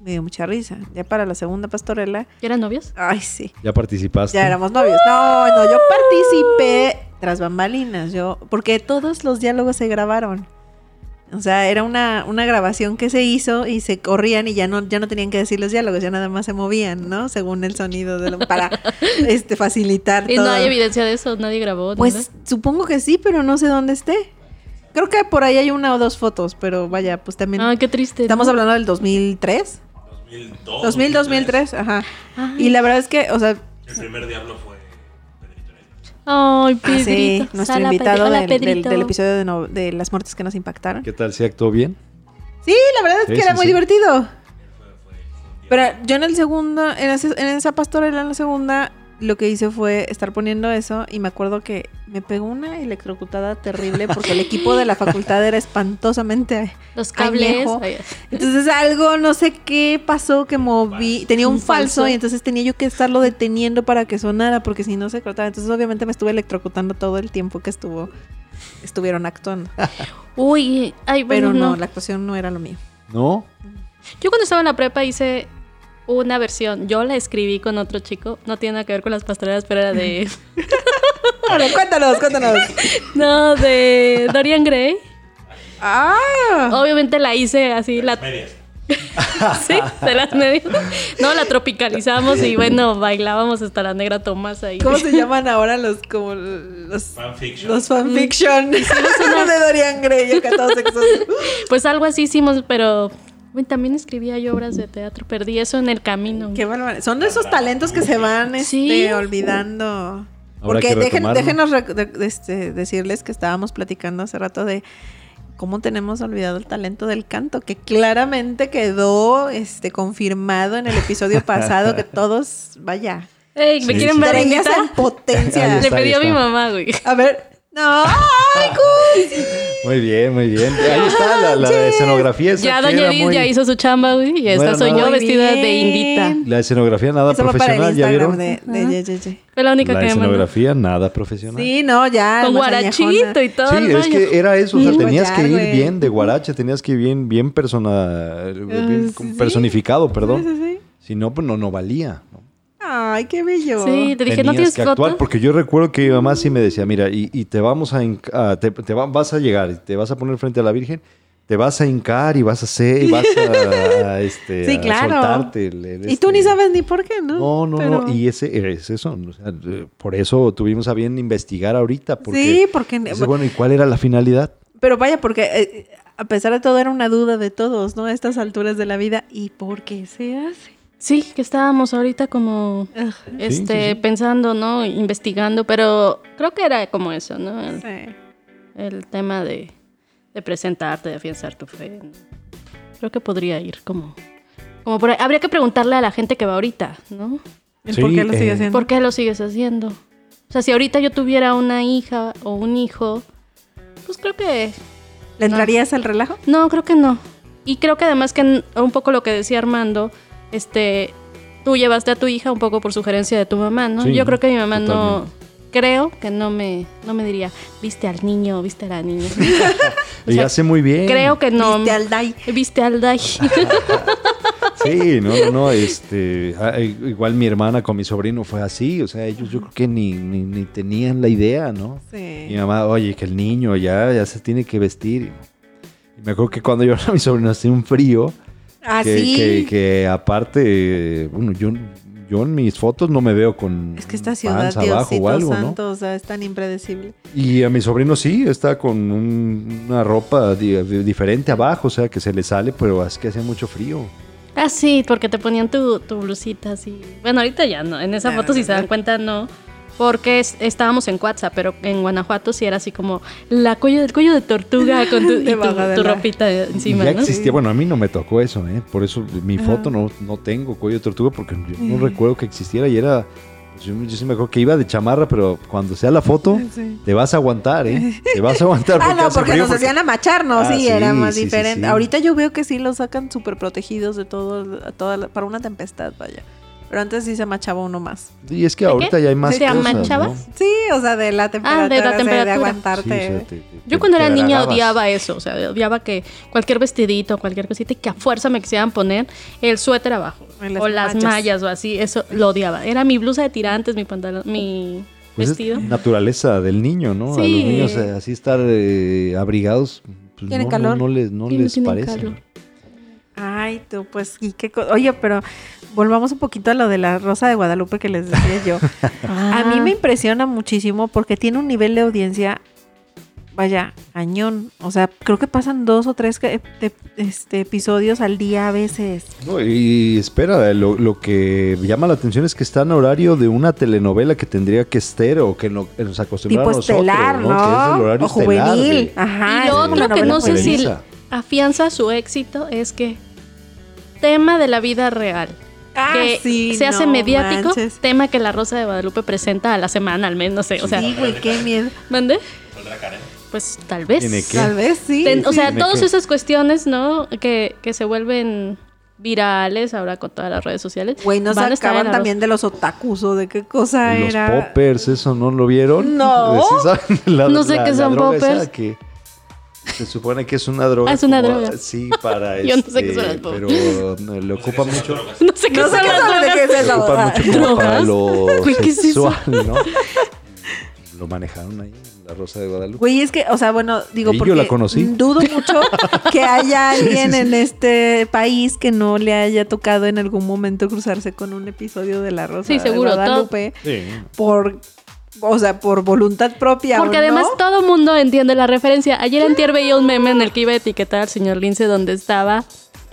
Me dio mucha risa. Ya para la segunda pastorela, ¿Eran novios? ay, sí. ¿Ya participaste? Ya éramos novios. No, no, yo participé tras bambalinas, yo, porque todos los diálogos se grabaron. O sea, era una, una grabación que se hizo y se corrían y ya no, ya no tenían que decir los diálogos, ya nada más se movían, ¿no? Según el sonido de lo- para este facilitar Y todo. no hay evidencia de eso, nadie grabó. Pues supongo que sí, pero no sé dónde esté. Creo que por ahí hay una o dos fotos, pero vaya, pues también Ay, qué triste. estamos ¿no? hablando del 2003. 2002. 2000, 2003, ajá. Ay. Y la verdad es que, o sea, El primer diablo fue. Ay, ah, sí, Pedrito. nuestro Sala, invitado Pedro- Hola, del, del- Pedrito. del episodio de, no- de las muertes que nos impactaron. ¿Qué tal? ¿Sí actuó bien? Sí, la verdad es Sí, que era sí, muy sí. divertido. Pero yo en el segundo, en, ese- en esa pastorela, en la segunda, lo que hice fue estar poniendo eso y me acuerdo que me pegó una electrocutada terrible porque el equipo de la facultad era espantosamente Los cables. añejo. Entonces algo, no sé qué pasó que moví, tenía un, Un falso, falso. y entonces tenía yo que estarlo deteniendo para que sonara porque si no se cortaba. Entonces obviamente me estuve electrocutando todo el tiempo que estuvo estuvieron actuando. Uy, ay, bueno, Pero no, no. la actuación no era lo mío. ¿No? Yo cuando estaba en la prepa hice una versión. Yo la escribí con otro chico. No tiene nada que ver con las pastorelas, pero era de. Ver, cuéntanos, cuéntanos. no, de Dorian Gray. Ah, Obviamente la hice así, la. Medias. sí, de las medias. No, la tropicalizamos y bueno, bailábamos hasta la negra Tomasa ahí. ¿cómo se llaman ahora los como los Fanfiction. los fanfiction de Dorian Gray acá todos sexosos? Pues algo así hicimos, pero. Bueno, también escribía yo obras de teatro. Perdí eso en el camino. Qué bárbaro. Son de esos talentos que se van este, Sí. olvidando. Porque que dejen- déjenos de- este, decirles que estábamos platicando hace rato de cómo tenemos olvidado el talento del canto, que claramente quedó este, confirmado en el episodio pasado, que todos, vaya, Ey, ¿me Sí, quieren sí. ver, en potencia. Le pedí a mi mamá, güey. A ver, no, ¡ay, Cusi! Muy bien, muy bien. Ahí está la, la escenografía. esa Ya Doña Edith muy- ya hizo su chamba, güey. Y esta era soy nada. yo vestida de indita. La escenografía nada Eso va para el profesional, ¿ya vieron? de, de Ye, Ye, Ye. Fue la única La que mandó. escenografía nada profesional. Sí, no, ya. Con guarachito y todo. Sí, el es que era eso, o sea, tenías que ir bien de guarache, tenías que ir bien, bien persona, bien sí, sí. personificado, perdón. Sí, sí, sí. Si no, pues no, no valía. ¿no? Ay, qué bello. Sí, te dije, ¿no tienes que actuar, foto? porque yo recuerdo que mi mamá sí me decía, mira, y, y te vamos a, a- te, te va- vas a llegar, y te vas a poner frente a la Virgen, te vas a hincar y vas a hacer, y vas a, a, este, Sí, a claro. soltarte. el- el, Y tú ni este- sabes ni por qué, ¿no? No, no, Pero- no, y ese es eso, o sea, eh, por eso tuvimos a bien investigar ahorita, porque, Sí, porque... dices, bueno, ¿y cuál era la finalidad? Pero vaya, porque eh, a pesar de todo era una duda de todos, ¿no? A estas alturas de la vida. ¿Y por qué se hace? Sí, que estábamos ahorita como este sí, sí. pensando, ¿no? Investigando, pero creo que era como eso, ¿no? El, Sí. el tema de, de presentarte, de afianzar tu fe. Creo que podría ir como, como por ahí. Habría que preguntarle a la gente que va ahorita, ¿no? ¿El Sí, ¿Por qué lo eh, haciendo? ¿Por qué lo sigues haciendo? O sea, si ahorita yo tuviera una hija o un hijo, pues creo que ¿Le entrarías al relajo? No, creo que no. Y creo que además que un poco lo que decía Armando, este, tú llevaste a tu hija un poco por sugerencia de tu mamá, ¿no? Sí, Yo creo que mi mamá no, creo que no me, no me diría, viste al niño, viste a la niña. O Y sea, hace muy bien. creo que no. Viste al Dai. Viste al Dai. Sí, no, no, no, este, ah, igual mi hermana con mi sobrino fue así, o sea, ellos yo creo que ni, ni, ni tenían la idea, ¿no? Mi Sí. mamá, oye, que el niño ya, ya se tiene que vestir. Y me acuerdo que cuando yo era mi sobrino hacía un frío, Ah, que, sí. que, que aparte, bueno, yo, yo en mis fotos no me veo con Es que esta ciudad, abajo o algo, ¿no? santo, o sea, es tan impredecible. Y a mi sobrino sí, está con un- una ropa di- diferente abajo, o sea, que se le sale, pero es que hacía mucho frío. ah, sí, porque te ponían tu, tu blusita así. Bueno, ahorita ya no. En esa No, foto, no, si se dan no. cuenta, no. Porque es- estábamos en WhatsApp, pero en Guanajuato sí era así como la cuello, el cuello de tortuga con tu, y ropita encima, ya ¿no? existía, bueno, a mí no me tocó eso, ¿eh? Por eso mi foto no, no tengo cuello de tortuga porque yo no recuerdo que existiera y era, yo, yo sí me acuerdo que iba de chamarra, pero cuando sea la foto, Sí. te vas a aguantar, ¿eh? Te vas a aguantar Ah, no, porque nos hacían amacharnos, Ah, sí, sí, era más sí, sí, diferente. sí. Ahorita yo veo que sí los sacan súper protegidos de todo, a toda la- para una tempestad, vaya. Pero antes sí se amachaba uno más. Y es que ¿De ahorita qué? ya hay más ¿Te cosas, amachabas? ¿no? Sí, o sea, de la temperatura, Ah, de la o sea, de temperatura. Sí, o aguantarte. sea, te- te- Yo cuando era niña agradabas. odiaba eso, o sea, odiaba que cualquier vestidito, cualquier cosita que a fuerza me quisieran poner el suéter abajo O las o las machas. mallas o así, eso lo odiaba. Era mi blusa de tirantes, mi pantalón, mi Pues es vestido. naturaleza del niño, ¿no? A los niños eh, así estar eh, abrigados, pues, Tiene no, calor. no, no les, no les parece. calor. Ay, tú, pues, y qué co- Oye, pero volvamos un poquito a lo de la Rosa de Guadalupe que les decía yo. A Ah. mí me impresiona muchísimo porque tiene un nivel de audiencia, vaya, cañón. O sea, creo que pasan dos o tres que- de- este, episodios al día a veces. No, y espera, lo, lo que llama la atención es que está en horario de una telenovela que tendría que estar o que no- que nos acostumbraron Tipo nosotros, estelar, ¿no? Que es el horario o juvenil. estelar de- Ajá. y lo otro que no sé si. Afianza su éxito es que tema de la vida real. Ah, que sí, se hace no mediático, manches. tema que la Rosa de Guadalupe presenta a la semana al menos, no sé, o sea, Sí, güey, qué miedo. ¿mande? Pues tal vez. Tiene que- Tal vez sí. Ten- o sea, todas esas cuestiones, ¿no? Que, que se vuelven virales ahora con todas las redes sociales. Güey, no se acaban también de los otakus o de qué cosa Los era. poppers, ¿eso no lo vieron? No. ¿Sí saben? La- No sé la- qué la son poppers. que se supone que es una droga. Ah, es una como- droga. Sí, para Yo no sé este, qué son las poppers. Pero no, le ocupa mucho. No sé qué No sé son qué las drogas. qué es Le eso. ocupa mucho como para lo Güey, ¿qué es eso? sexual, ¿no? Lo manejaron ahí en la Rosa de Guadalupe. Güey, es que, o sea, bueno, digo, yo porque la conocí. dudo mucho que haya alguien en este país que no le haya tocado en algún momento cruzarse con un episodio de La Rosa Sí, seguro, de Guadalupe Sí. por, o sea, por voluntad propia Porque o además no. todo mundo entiende la referencia. Ayer antier veía un meme en el que iba a etiquetar al señor Lince donde estaba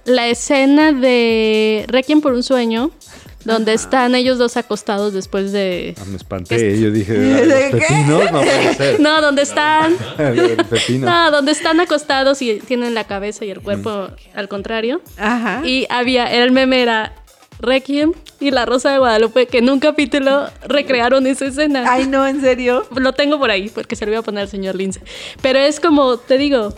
la escena de Requiem por un sueño, donde están ellos dos acostados después de... Ah, me espanté. Yo dije, "Ah, ¿De los qué? pepinos no puede ser. No, donde están... El pepino. No, donde están acostados y tienen la cabeza y el cuerpo al contrario. Ajá. Y había, el meme era Requiem y La Rosa de Guadalupe, que en un capítulo recrearon esa escena. Ay, no, en serio. Lo tengo por ahí, porque se lo iba a poner al señor Lince. Pero es como, te digo,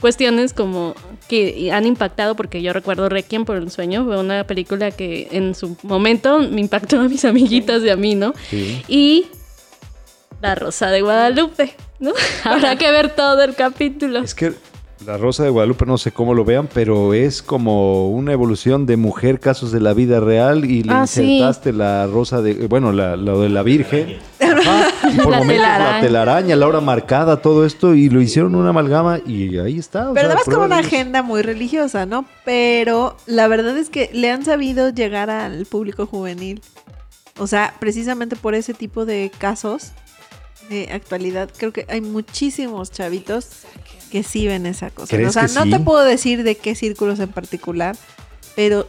cuestiones como que han impactado, porque yo recuerdo Requiem por un sueño, fue una película que en su momento me impactó a mis amiguitas y a mí, ¿no? Sí. Y La Rosa de Guadalupe, ¿no? Habrá que ver todo el capítulo. Es que la Rosa de Guadalupe, no sé cómo lo vean, pero es como una evolución de mujer, casos de la vida real, y le Ah, sí. insertaste la Rosa de, bueno, la, lo de la Virgen. Ajá, y por La momentos telaraña. la telaraña, la hora marcada, todo esto, y lo hicieron una amalgama, y ahí está. o Pero además con una agenda muy religiosa, ¿no? Pero la verdad es que le han sabido llegar al público juvenil. O sea, precisamente por ese tipo de casos de actualidad, creo que hay muchísimos chavitos que sí ven esa cosa. ¿Crees O sea, que no sí? te puedo decir de qué círculos en particular, pero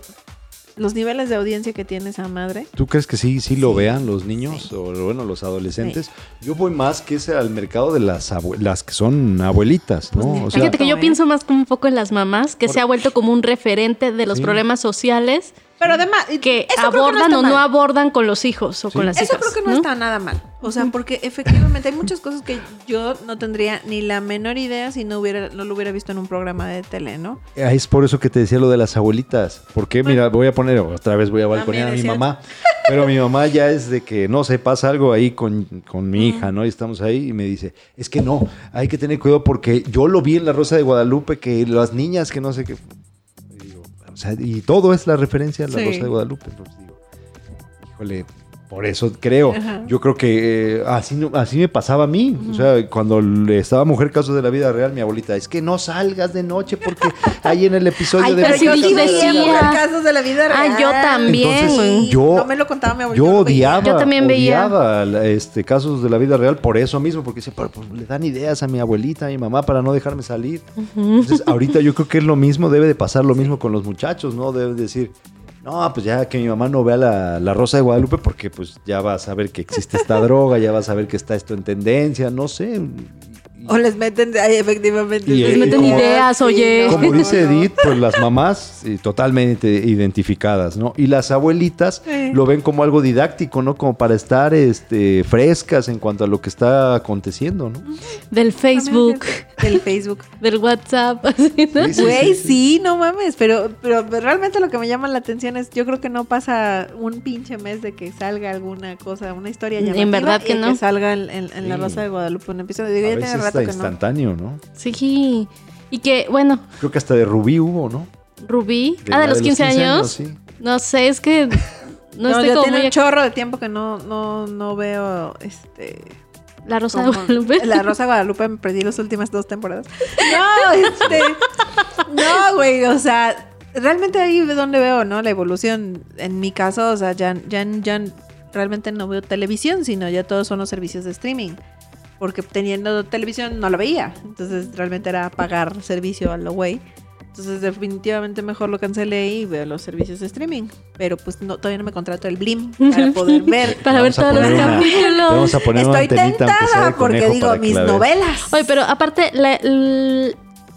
los niveles de audiencia que tiene esa madre. ¿Tú crees que sí, sí lo vean los niños o bueno, los adolescentes? Yo voy más que ese al mercado de las las que son abuelitas, Pues ¿no? O sea, Fíjate que yo pienso más como un poco en las mamás, que Por- se ha vuelto como un referente de los Sí. problemas sociales Pero además, que eso abordan o no abordan con los hijos o Sí. con las Eso hijas. creo que no, está nada mal. O sea, porque efectivamente hay muchas cosas que yo no tendría ni la menor idea si no hubiera, no lo hubiera visto en un programa de tele, ¿no? Ah, Es por eso que te decía lo de las abuelitas. Porque, mira, voy a poner, otra vez voy a balconear a mi mamá. Pero mi mamá ya es de que, no sé, pasa algo ahí con, con mi hija, ¿no? Y estamos ahí y me dice, es que no, hay que tener cuidado porque yo lo vi en La Rosa de Guadalupe, que las niñas que no sé qué... O sea, y todo es la referencia a La Sí. Rosa de Guadalupe. Entonces digo, híjole, por eso creo. Ajá. Yo creo que eh, así, así me pasaba a mí. O sea, cuando le estaba Mujer Casos de la Vida Real, mi abuelita, es que no salgas de noche porque ahí en el episodio Ay, de pero yo sí decía. mujer casos de la vida real. Ah, yo también. Entonces, yo- no me lo contaba mi abuelita. Yo odiaba, Yo también veía. odiaba este, casos de la vida real por eso mismo, porque decía, "Pero, pues, le dan ideas a mi abuelita, a mi mamá para no dejarme salir. Entonces, ahorita yo creo que es lo mismo, debe de pasar lo mismo con los muchachos, ¿no? Debe decir, no, pues ya que mi mamá no vea la, la Rosa de Guadalupe, porque pues ya va a saber que existe esta droga, ya va a saber que está esto en tendencia, no sé. O les meten, ay, efectivamente. Y- Les y meten como- ideas, oye. Como dice. Edith, pues las mamás eh, totalmente identificadas, ¿no? Y las abuelitas Sí. lo ven como algo didáctico, ¿no? Como para estar este, frescas en cuanto a lo que está aconteciendo, ¿no? Del Facebook, Del Facebook. del WhatsApp, así, ¿no? Sí, sí, Güey, sí, no mames, pero, pero realmente lo que me llama la atención es, yo creo que no pasa un pinche mes de que salga alguna cosa, una historia En verdad que y no. salga en, en- en La. Rosa de Guadalupe un episodio. Digo, A ya veces tiene está que no. instantáneo, ¿no? Sí. Y que, bueno, Creo que hasta de Rubí hubo, ¿no? Rubí. De ah, de los 15, años. sí. No sé, es que no, No, estoy ya como tiene muy un chorro de tiempo que no, no, no veo este La Rosa de Guadalupe. La Rosa de Guadalupe me perdí las últimas dos temporadas. No, este. No, güey, o sea, realmente ahí es donde veo, ¿no? La evolución. En mi caso, o sea, ya, ya, ya realmente no veo televisión, sino ya todos son los servicios de streaming. Porque teniendo televisión no lo veía. Entonces realmente era pagar servicio a lo güey. Entonces definitivamente mejor lo cancelé y veo los servicios de streaming. Pero pues no, todavía no me contrato el Blim para poder ver. Para ver todos los capítulos. Vamos a poner Estoy tentada porque digo mis la novelas. Oye, pero aparte, la,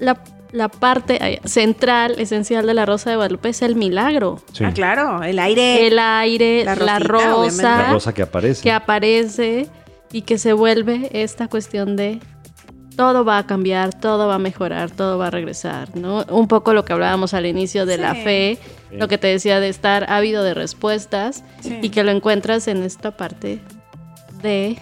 la, la parte central, esencial de la Rosa de Guadalupe es el milagro. Sí. Ah, claro, el aire. El aire, La la, rosita, obviamente. rosa, La rosa que aparece. que aparece y que se vuelve esta cuestión de todo va a cambiar, todo va a mejorar, todo va a regresar, ¿no? Un poco lo que hablábamos al inicio de la fe, Sí. lo que te decía de estar ávido de respuestas Sí. y que lo encuentras en esta parte de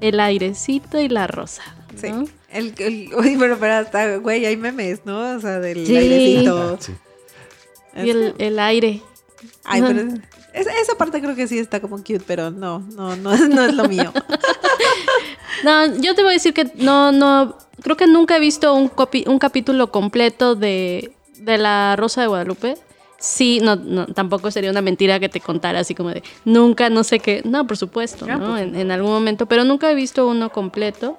el airecito y la rosa, Sí. El, el, uy, pero, pero hasta, güey, hay memes, ¿no? O sea, del Sí. airecito. Sí. Y el, el aire. Ay, pero es- esa parte creo que sí está como cute, pero no, no, no, es- no es lo mío. No, yo te voy a decir que no, no, creo que nunca he visto un, copi- un capítulo completo de, de La Rosa de Guadalupe. Sí, no, no, tampoco sería una mentira que te contara así como de nunca, no sé qué. No, por supuesto, Ah, ¿no? pues, En, en algún momento, pero nunca he visto uno completo.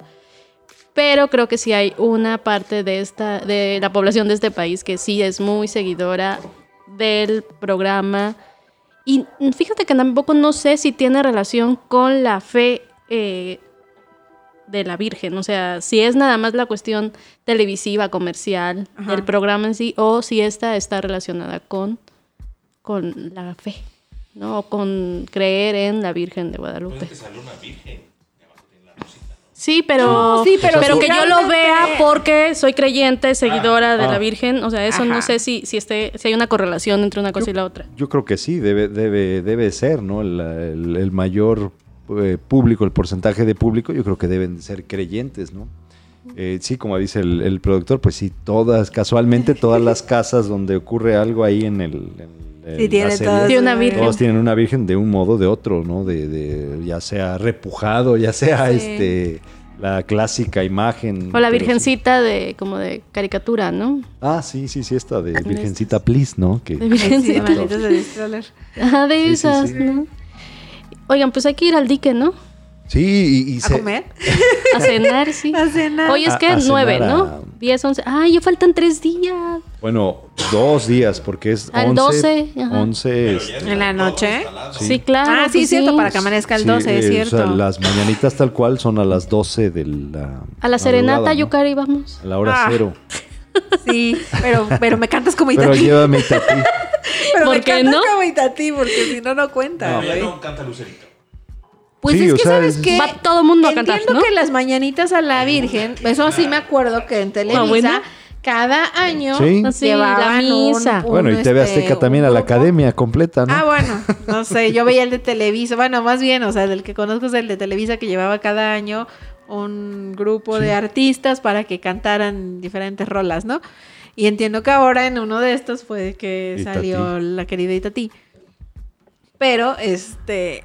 Pero creo que sí hay una parte de esta, de la población de este país que sí es muy seguidora del programa. Y fíjate que tampoco no sé si tiene relación con la fe eh, de la Virgen. O sea, si es nada más la cuestión televisiva, comercial Ajá. del programa en sí, o si esta está relacionada con, con la fe, ¿no? O con creer en la Virgen de Guadalupe. que sale una virgen. Sí, pero, No, sí, pero que yo lo vea porque soy creyente, seguidora de ah. la Virgen. O sea, eso no sé si, si, esté, si hay una correlación entre una cosa y la otra. Yo creo que sí, debe, debe, debe ser, ¿no? El, el- el mayor eh, público, el porcentaje de público, yo creo que deben ser creyentes, ¿no? Eh, sí, como dice el, el productor, pues sí, todas, casualmente todas las casas donde ocurre algo ahí en el... en- en Sí, la tiene serie, Tiene una virgen. Todos tienen una virgen de un modo o de otro, ¿no? De, de- ya sea repujado, ya sea Sí. este la clásica imagen. O la sí. virgencita de como de caricatura, ¿no? Ah, sí, sí, sí, esta de Con Virgencita Please, ¿no? Que, De sí, virgencita. malditos de. Ajá, de Sí, sí, esas, sí. ¿no? Oigan, pues hay que ir al dique, ¿no? Sí, y, y ¿A se- comer? A cenar, sí. A cenar. Hoy es que nueve, ¿no? a- Diez, once. Ay, ya faltan tres días. Bueno, dos días, porque es Al 11, 12, ajá. 11 este, ¿En la noche? Sí, claro. ah, sí, pues es cierto, para que amanezca el sí, 12, es eh, cierto. O sea, las mañanitas tal cual son a las 12 de la A la serenata, ¿no? Yukari, vamos. A la hora Ah, cero. Sí, pero, pero me cantas como Pero Itatí. llévame Tati. Pero ¿Por me qué cantas no? como Itatí, porque si no, no cuenta, No, güey. no canta Lucerito. Pues Sí, es que, sea, ¿sabes es- qué? Va todo mundo a cantar, Entiendo ¿no? que las mañanitas a la Virgen, eso sí me acuerdo que en Televisa, Ah, bueno. cada año Sí. Llevaban la un- misa. un, bueno, y TV este, Azteca también un a la academia completa, ¿no? Ah, bueno, no sé, yo veía el de Televisa, bueno, más bien, o sea, del que conozco es el de Televisa que llevaba cada año un grupo de artistas para que cantaran diferentes rolas, ¿no? Y entiendo que ahora en uno de estos fue que salió la querida Itatí. Pero, este,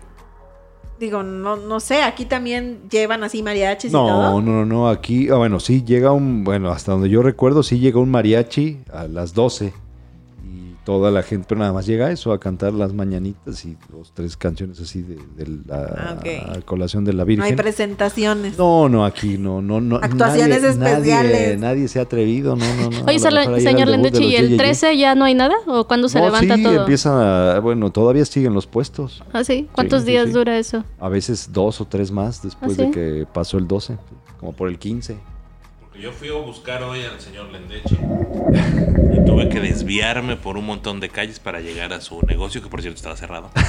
digo, no, no sé, aquí también llevan así mariachis y No, todo. no, no, no, aquí, ah, bueno, sí llega un, bueno, hasta donde yo recuerdo, sí llega un mariachi a las 12 y toda la gente, pero nada más llega eso, a cantar las mañanitas y dos, tres canciones así de, de la Ah, ok. a colación de la No hay Virgen. presentaciones. No, no, aquí no, no, no. Actuaciones nadie- especiales. Nadie, nadie se ha atrevido, no, no, no. Oye, A ahí señor Lendechi, ¿y el Ye, Ye, Ye. 13 ya no hay nada? ¿O cuándo se No, levanta sí, todo? empiezan a, bueno, todavía siguen los puestos. ¿Ah, sí? ¿Cuántos Sí, sí, días sí. dura eso? A veces dos o tres más después ¿Ah, sí? de que pasó el 12, como por el 15. Yo fui a buscar hoy al señor Lendeche y tuve que desviarme por un montón de calles para llegar a su negocio, que por cierto estaba cerrado.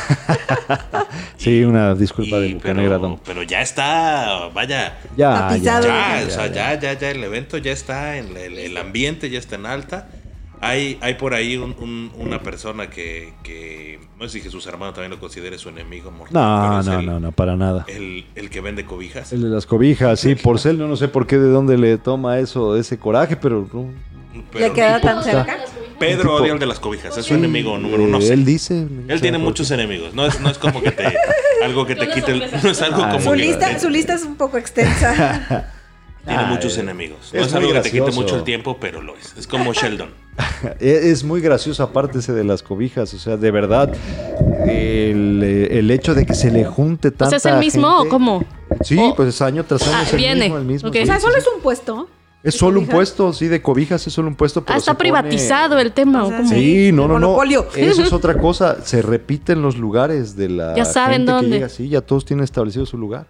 Sí, una disculpa Y- de Bucanegra, pero, don. pero ya está, vaya. Ya, Tapizado. Ya, Ya, o sea, ya, ya, ya, el evento ya está, en el, el ambiente ya está en alta. Hay, hay por ahí un- un- una persona que, que, no sé si Jesús hermano también lo considere su enemigo mortal. No, no, el, no, no, para nada. El, el que vende cobijas. El de las cobijas, sí, Porcel, yo no sé por qué, de dónde le toma eso, ese coraje, pero no. Pero, ¿Le queda tan cerca? Pedro odia el de las cobijas, es su enemigo número eh, uno. Él dice. Él tiene muchos enemigos, no es, no es como que te algo que te quite el, no es algo Ah, como Su que lista, su lista es un poco extensa. tiene Ah, muchos eh, enemigos. No es es, algo que te quite mucho el tiempo, pero lo es. Es como Sheldon. Es es muy gracioso aparte ese de las cobijas, o sea, de verdad, el, el hecho de que se le junte O tanta sea, ¿es el mismo gente- o cómo? Sí, O- pues año tras año Ah, es el viene. mismo, el mismo. Sí, O sea, solo sí. es un puesto. Es solo un puesto, sí, de cobijas es solo un puesto. Pero Ah, está pone- privatizado el tema. O ¿o sea, cómo? Sí, no, no, no. Monopolio. Eso es otra cosa. Se repiten los lugares de la Ya saben gente que dónde. llega. Sí, ya todos tienen establecido su lugar.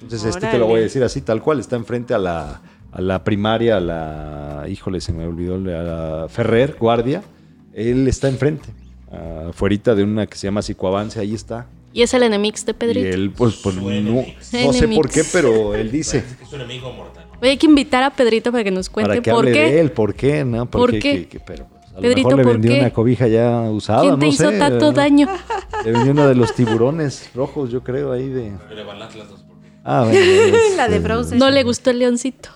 Entonces, este te lo voy a decir así, tal cual. Está enfrente a la, a la primaria, a la. Híjole, se me olvidó. A la Ferrer, guardia. Él está enfrente. Afuera de una que se llama Psicoavance, ahí está. Y es el enemix de Y Pedrito. él, pues, pues no, sé por qué, pero él dice. Es su enemigo mortal. Oye, hay que invitar a Pedrito para que nos cuente Para que por hable qué. de él, ¿por qué? ¿No? ¿Por Porque- qué? que- que- pero pues, a lo Pedrito, mejor le ¿por vendió qué? una cobija ya usada, ¿Quién te no hizo sé, tanto ¿no? daño? Le vendió una de los tiburones rojos, yo creo, ahí de... Le van las dos porque- Ah, bueno, es, La de eh, Frozen. No le gustó el leoncito.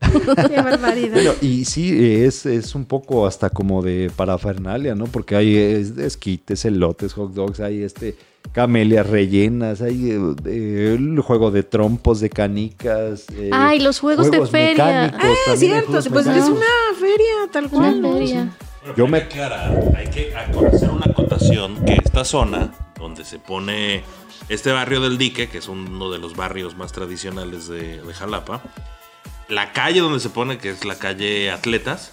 Qué barbaridad. Y sí, es, es un poco hasta como de parafernalia, ¿no? Porque hay es- esquites, elotes, hot dogs, hay este camelias rellenas, hay eh, el juego de trompos, de canicas. eh, Ay, los juegos de feria. Ah, es cierto. Pues es una feria, tal cual. feria. Bueno, Yo me- aclarar, hay que ac- hacer una acotación que esta zona donde se pone este barrio del dique, que es uno de los barrios más tradicionales de, de Jalapa, la calle donde se pone, que es la calle Atletas,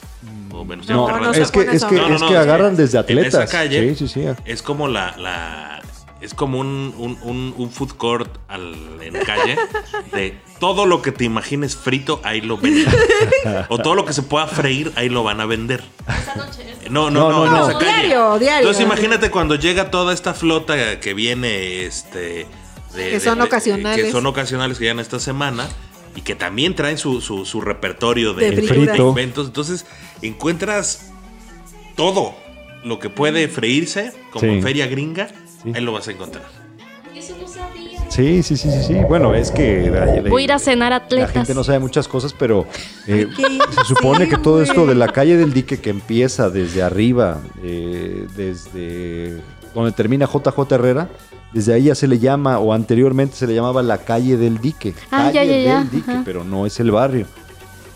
o bueno, se No, no es que, es que. No, no, es no, que es que agarran desde en atletas. esa calle- Sí, sí, sí. es como la, la- es como un, un- un- un food court al- en calle de todo lo que te imagines frito, ahí lo venden. o todo lo que se pueda freír, ahí lo van a vender. No, no, No, no, no, no. esa calle. Diario, diario. Entonces imagínate cuando llega toda esta flota que viene, este... de- Que son de- ocasionales. Que son ocasionales que llegan esta semana y que también traen su, su- su repertorio de, De inventos. Entonces encuentras todo lo que puede freírse, como Sí. en feria gringa, Sí. ahí lo vas a encontrar. Sí, sí, sí, sí, sí. Bueno, es que de- de- Voy a ir a cenar la atletas. gente no sabe muchas cosas, pero eh, se supone que todo esto de la calle del dique que empieza desde arriba, eh, desde donde termina JJ Herrera, desde ahí ya se le llama, o anteriormente se le llamaba la calle del dique. Ah, calle ya, ya, del dique, ajá. pero no es el barrio.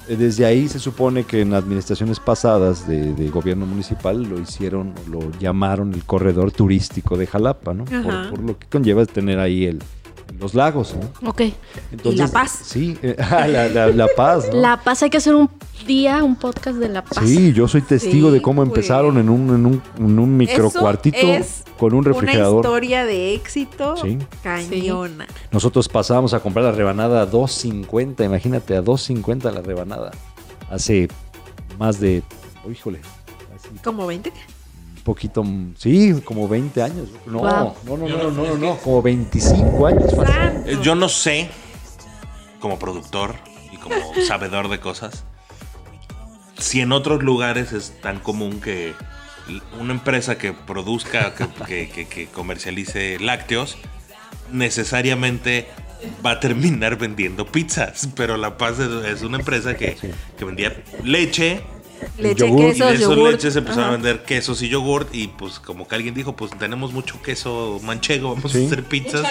Eh, Desde ahí se supone que en administraciones pasadas de, de gobierno municipal lo hicieron, lo llamaron el corredor turístico de Jalapa, ¿no? Por lo que conlleva tener ahí el, los lagos, ¿no? Ok. Entonces, La Paz. Sí, eh, ah, la, la- la Paz, ¿no? La Paz, hay que hacer un día, un podcast de La Paz. Sí, yo soy testigo Sí, de cómo güey. empezaron en un, en un, en un micro Eso cuartito es con un Una refrigerador. historia de éxito Sí. cañona. Nosotros pasábamos a comprar la rebanada a 2.50, imagínate, a 2.50 la rebanada. Hace más de, oh, híjole, así, Como 20. Poquito, mm, sí, como 20 años. No, Wow. no, no, no, no, no, no, no, como 25 años. fácil. Eh, Yo no sé, como productor y como sabedor de cosas, si en otros lugares es tan común que una empresa que produzca, que, que- que- que comercialice lácteos, necesariamente va a terminar vendiendo pizzas. Pero La Paz es, es una empresa que, que vendía leche. Leche, yogur. Y de quesos, esos yogur. leches empezaron a vender quesos y yogurt. Y pues como que alguien dijo, pues tenemos mucho queso manchego, vamos Sí. a hacer pizzas.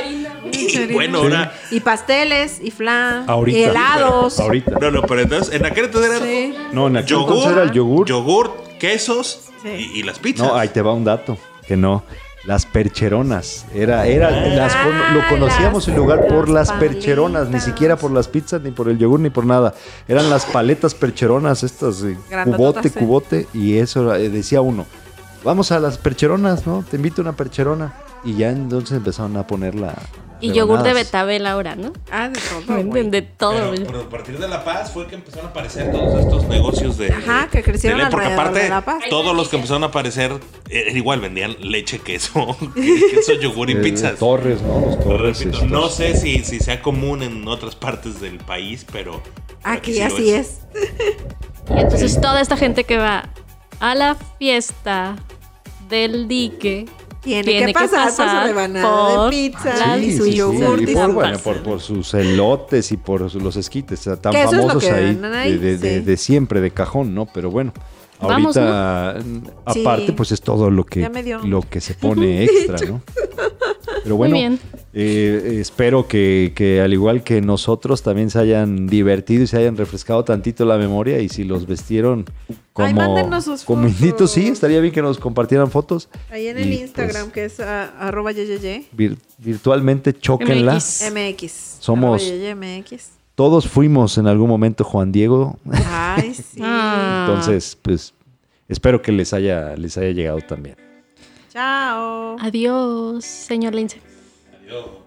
Y bueno, ahora... Y pasteles, y flan, Ahorita. y helados. Ahorita. No, no, pero entonces en aquel entonces era Sí. No, en aquel yogur, entonces era el yogur. yogur, quesos Sí. y, y las pizzas. No, ahí te va un dato, que no. Las percheronas. Era, era, las Ah, con- lo conocíamos las- el lugar por las las percheronas, ni siquiera por las pizzas, ni por el yogur, ni por nada. Eran las paletas percheronas, estas, eh, cubote, cubote, y eso eh, decía uno. Vamos a las percheronas, ¿no? Te invito a una percherona. Y ya entonces empezaron a poner la. Y yogur de betabel ahora, ¿no? Ah, de todo. Venden de todo. Pero, pero a partir de La Paz fue que empezaron a aparecer todos estos negocios de. Ajá, que crecieron de- Porque alrededor aparte, de La Paz. todos los que empezaron a aparecer, eh, igual vendían leche, queso, queso, yogur y Eh, pizzas. Torres, ¿no? Los torres. Repito, estos. no sé si, si sea común en otras partes del país, pero. pero Aquí sí así es. Y entonces toda esta gente que va a la fiesta del dique Tiene, Tiene que que pasar, por pasar su rebanada por de pizza y su sí, sí, yogur y y por, su bueno, pasta. por, por sus elotes y por los esquites tan Que eso es lo famosos que ahí, ahí, de, de- de- sí. de siempre, de cajón, ¿no? Pero bueno, Vamos, Ahorita, Sí. aparte, pues es todo lo que, lo que se pone extra, ¿no? Pero bueno, Muy bien. Eh, espero que, que al igual que nosotros también se hayan divertido y se hayan refrescado tantito la memoria y si los vestieron como, Ay, mándenos sus como fotos. inditos, sí, estaría bien que nos compartieran fotos. Ahí en el Y, Instagram, pues, que es ah, arroba yeyeye, vir- virtualmente chóquenla. MX. MX. Somos- arroba yeye MX. Todos fuimos en algún momento Juan Diego, Ay, sí. Entonces pues espero que les haya, les haya llegado también. Chao. Adiós, señor Lince. Adiós.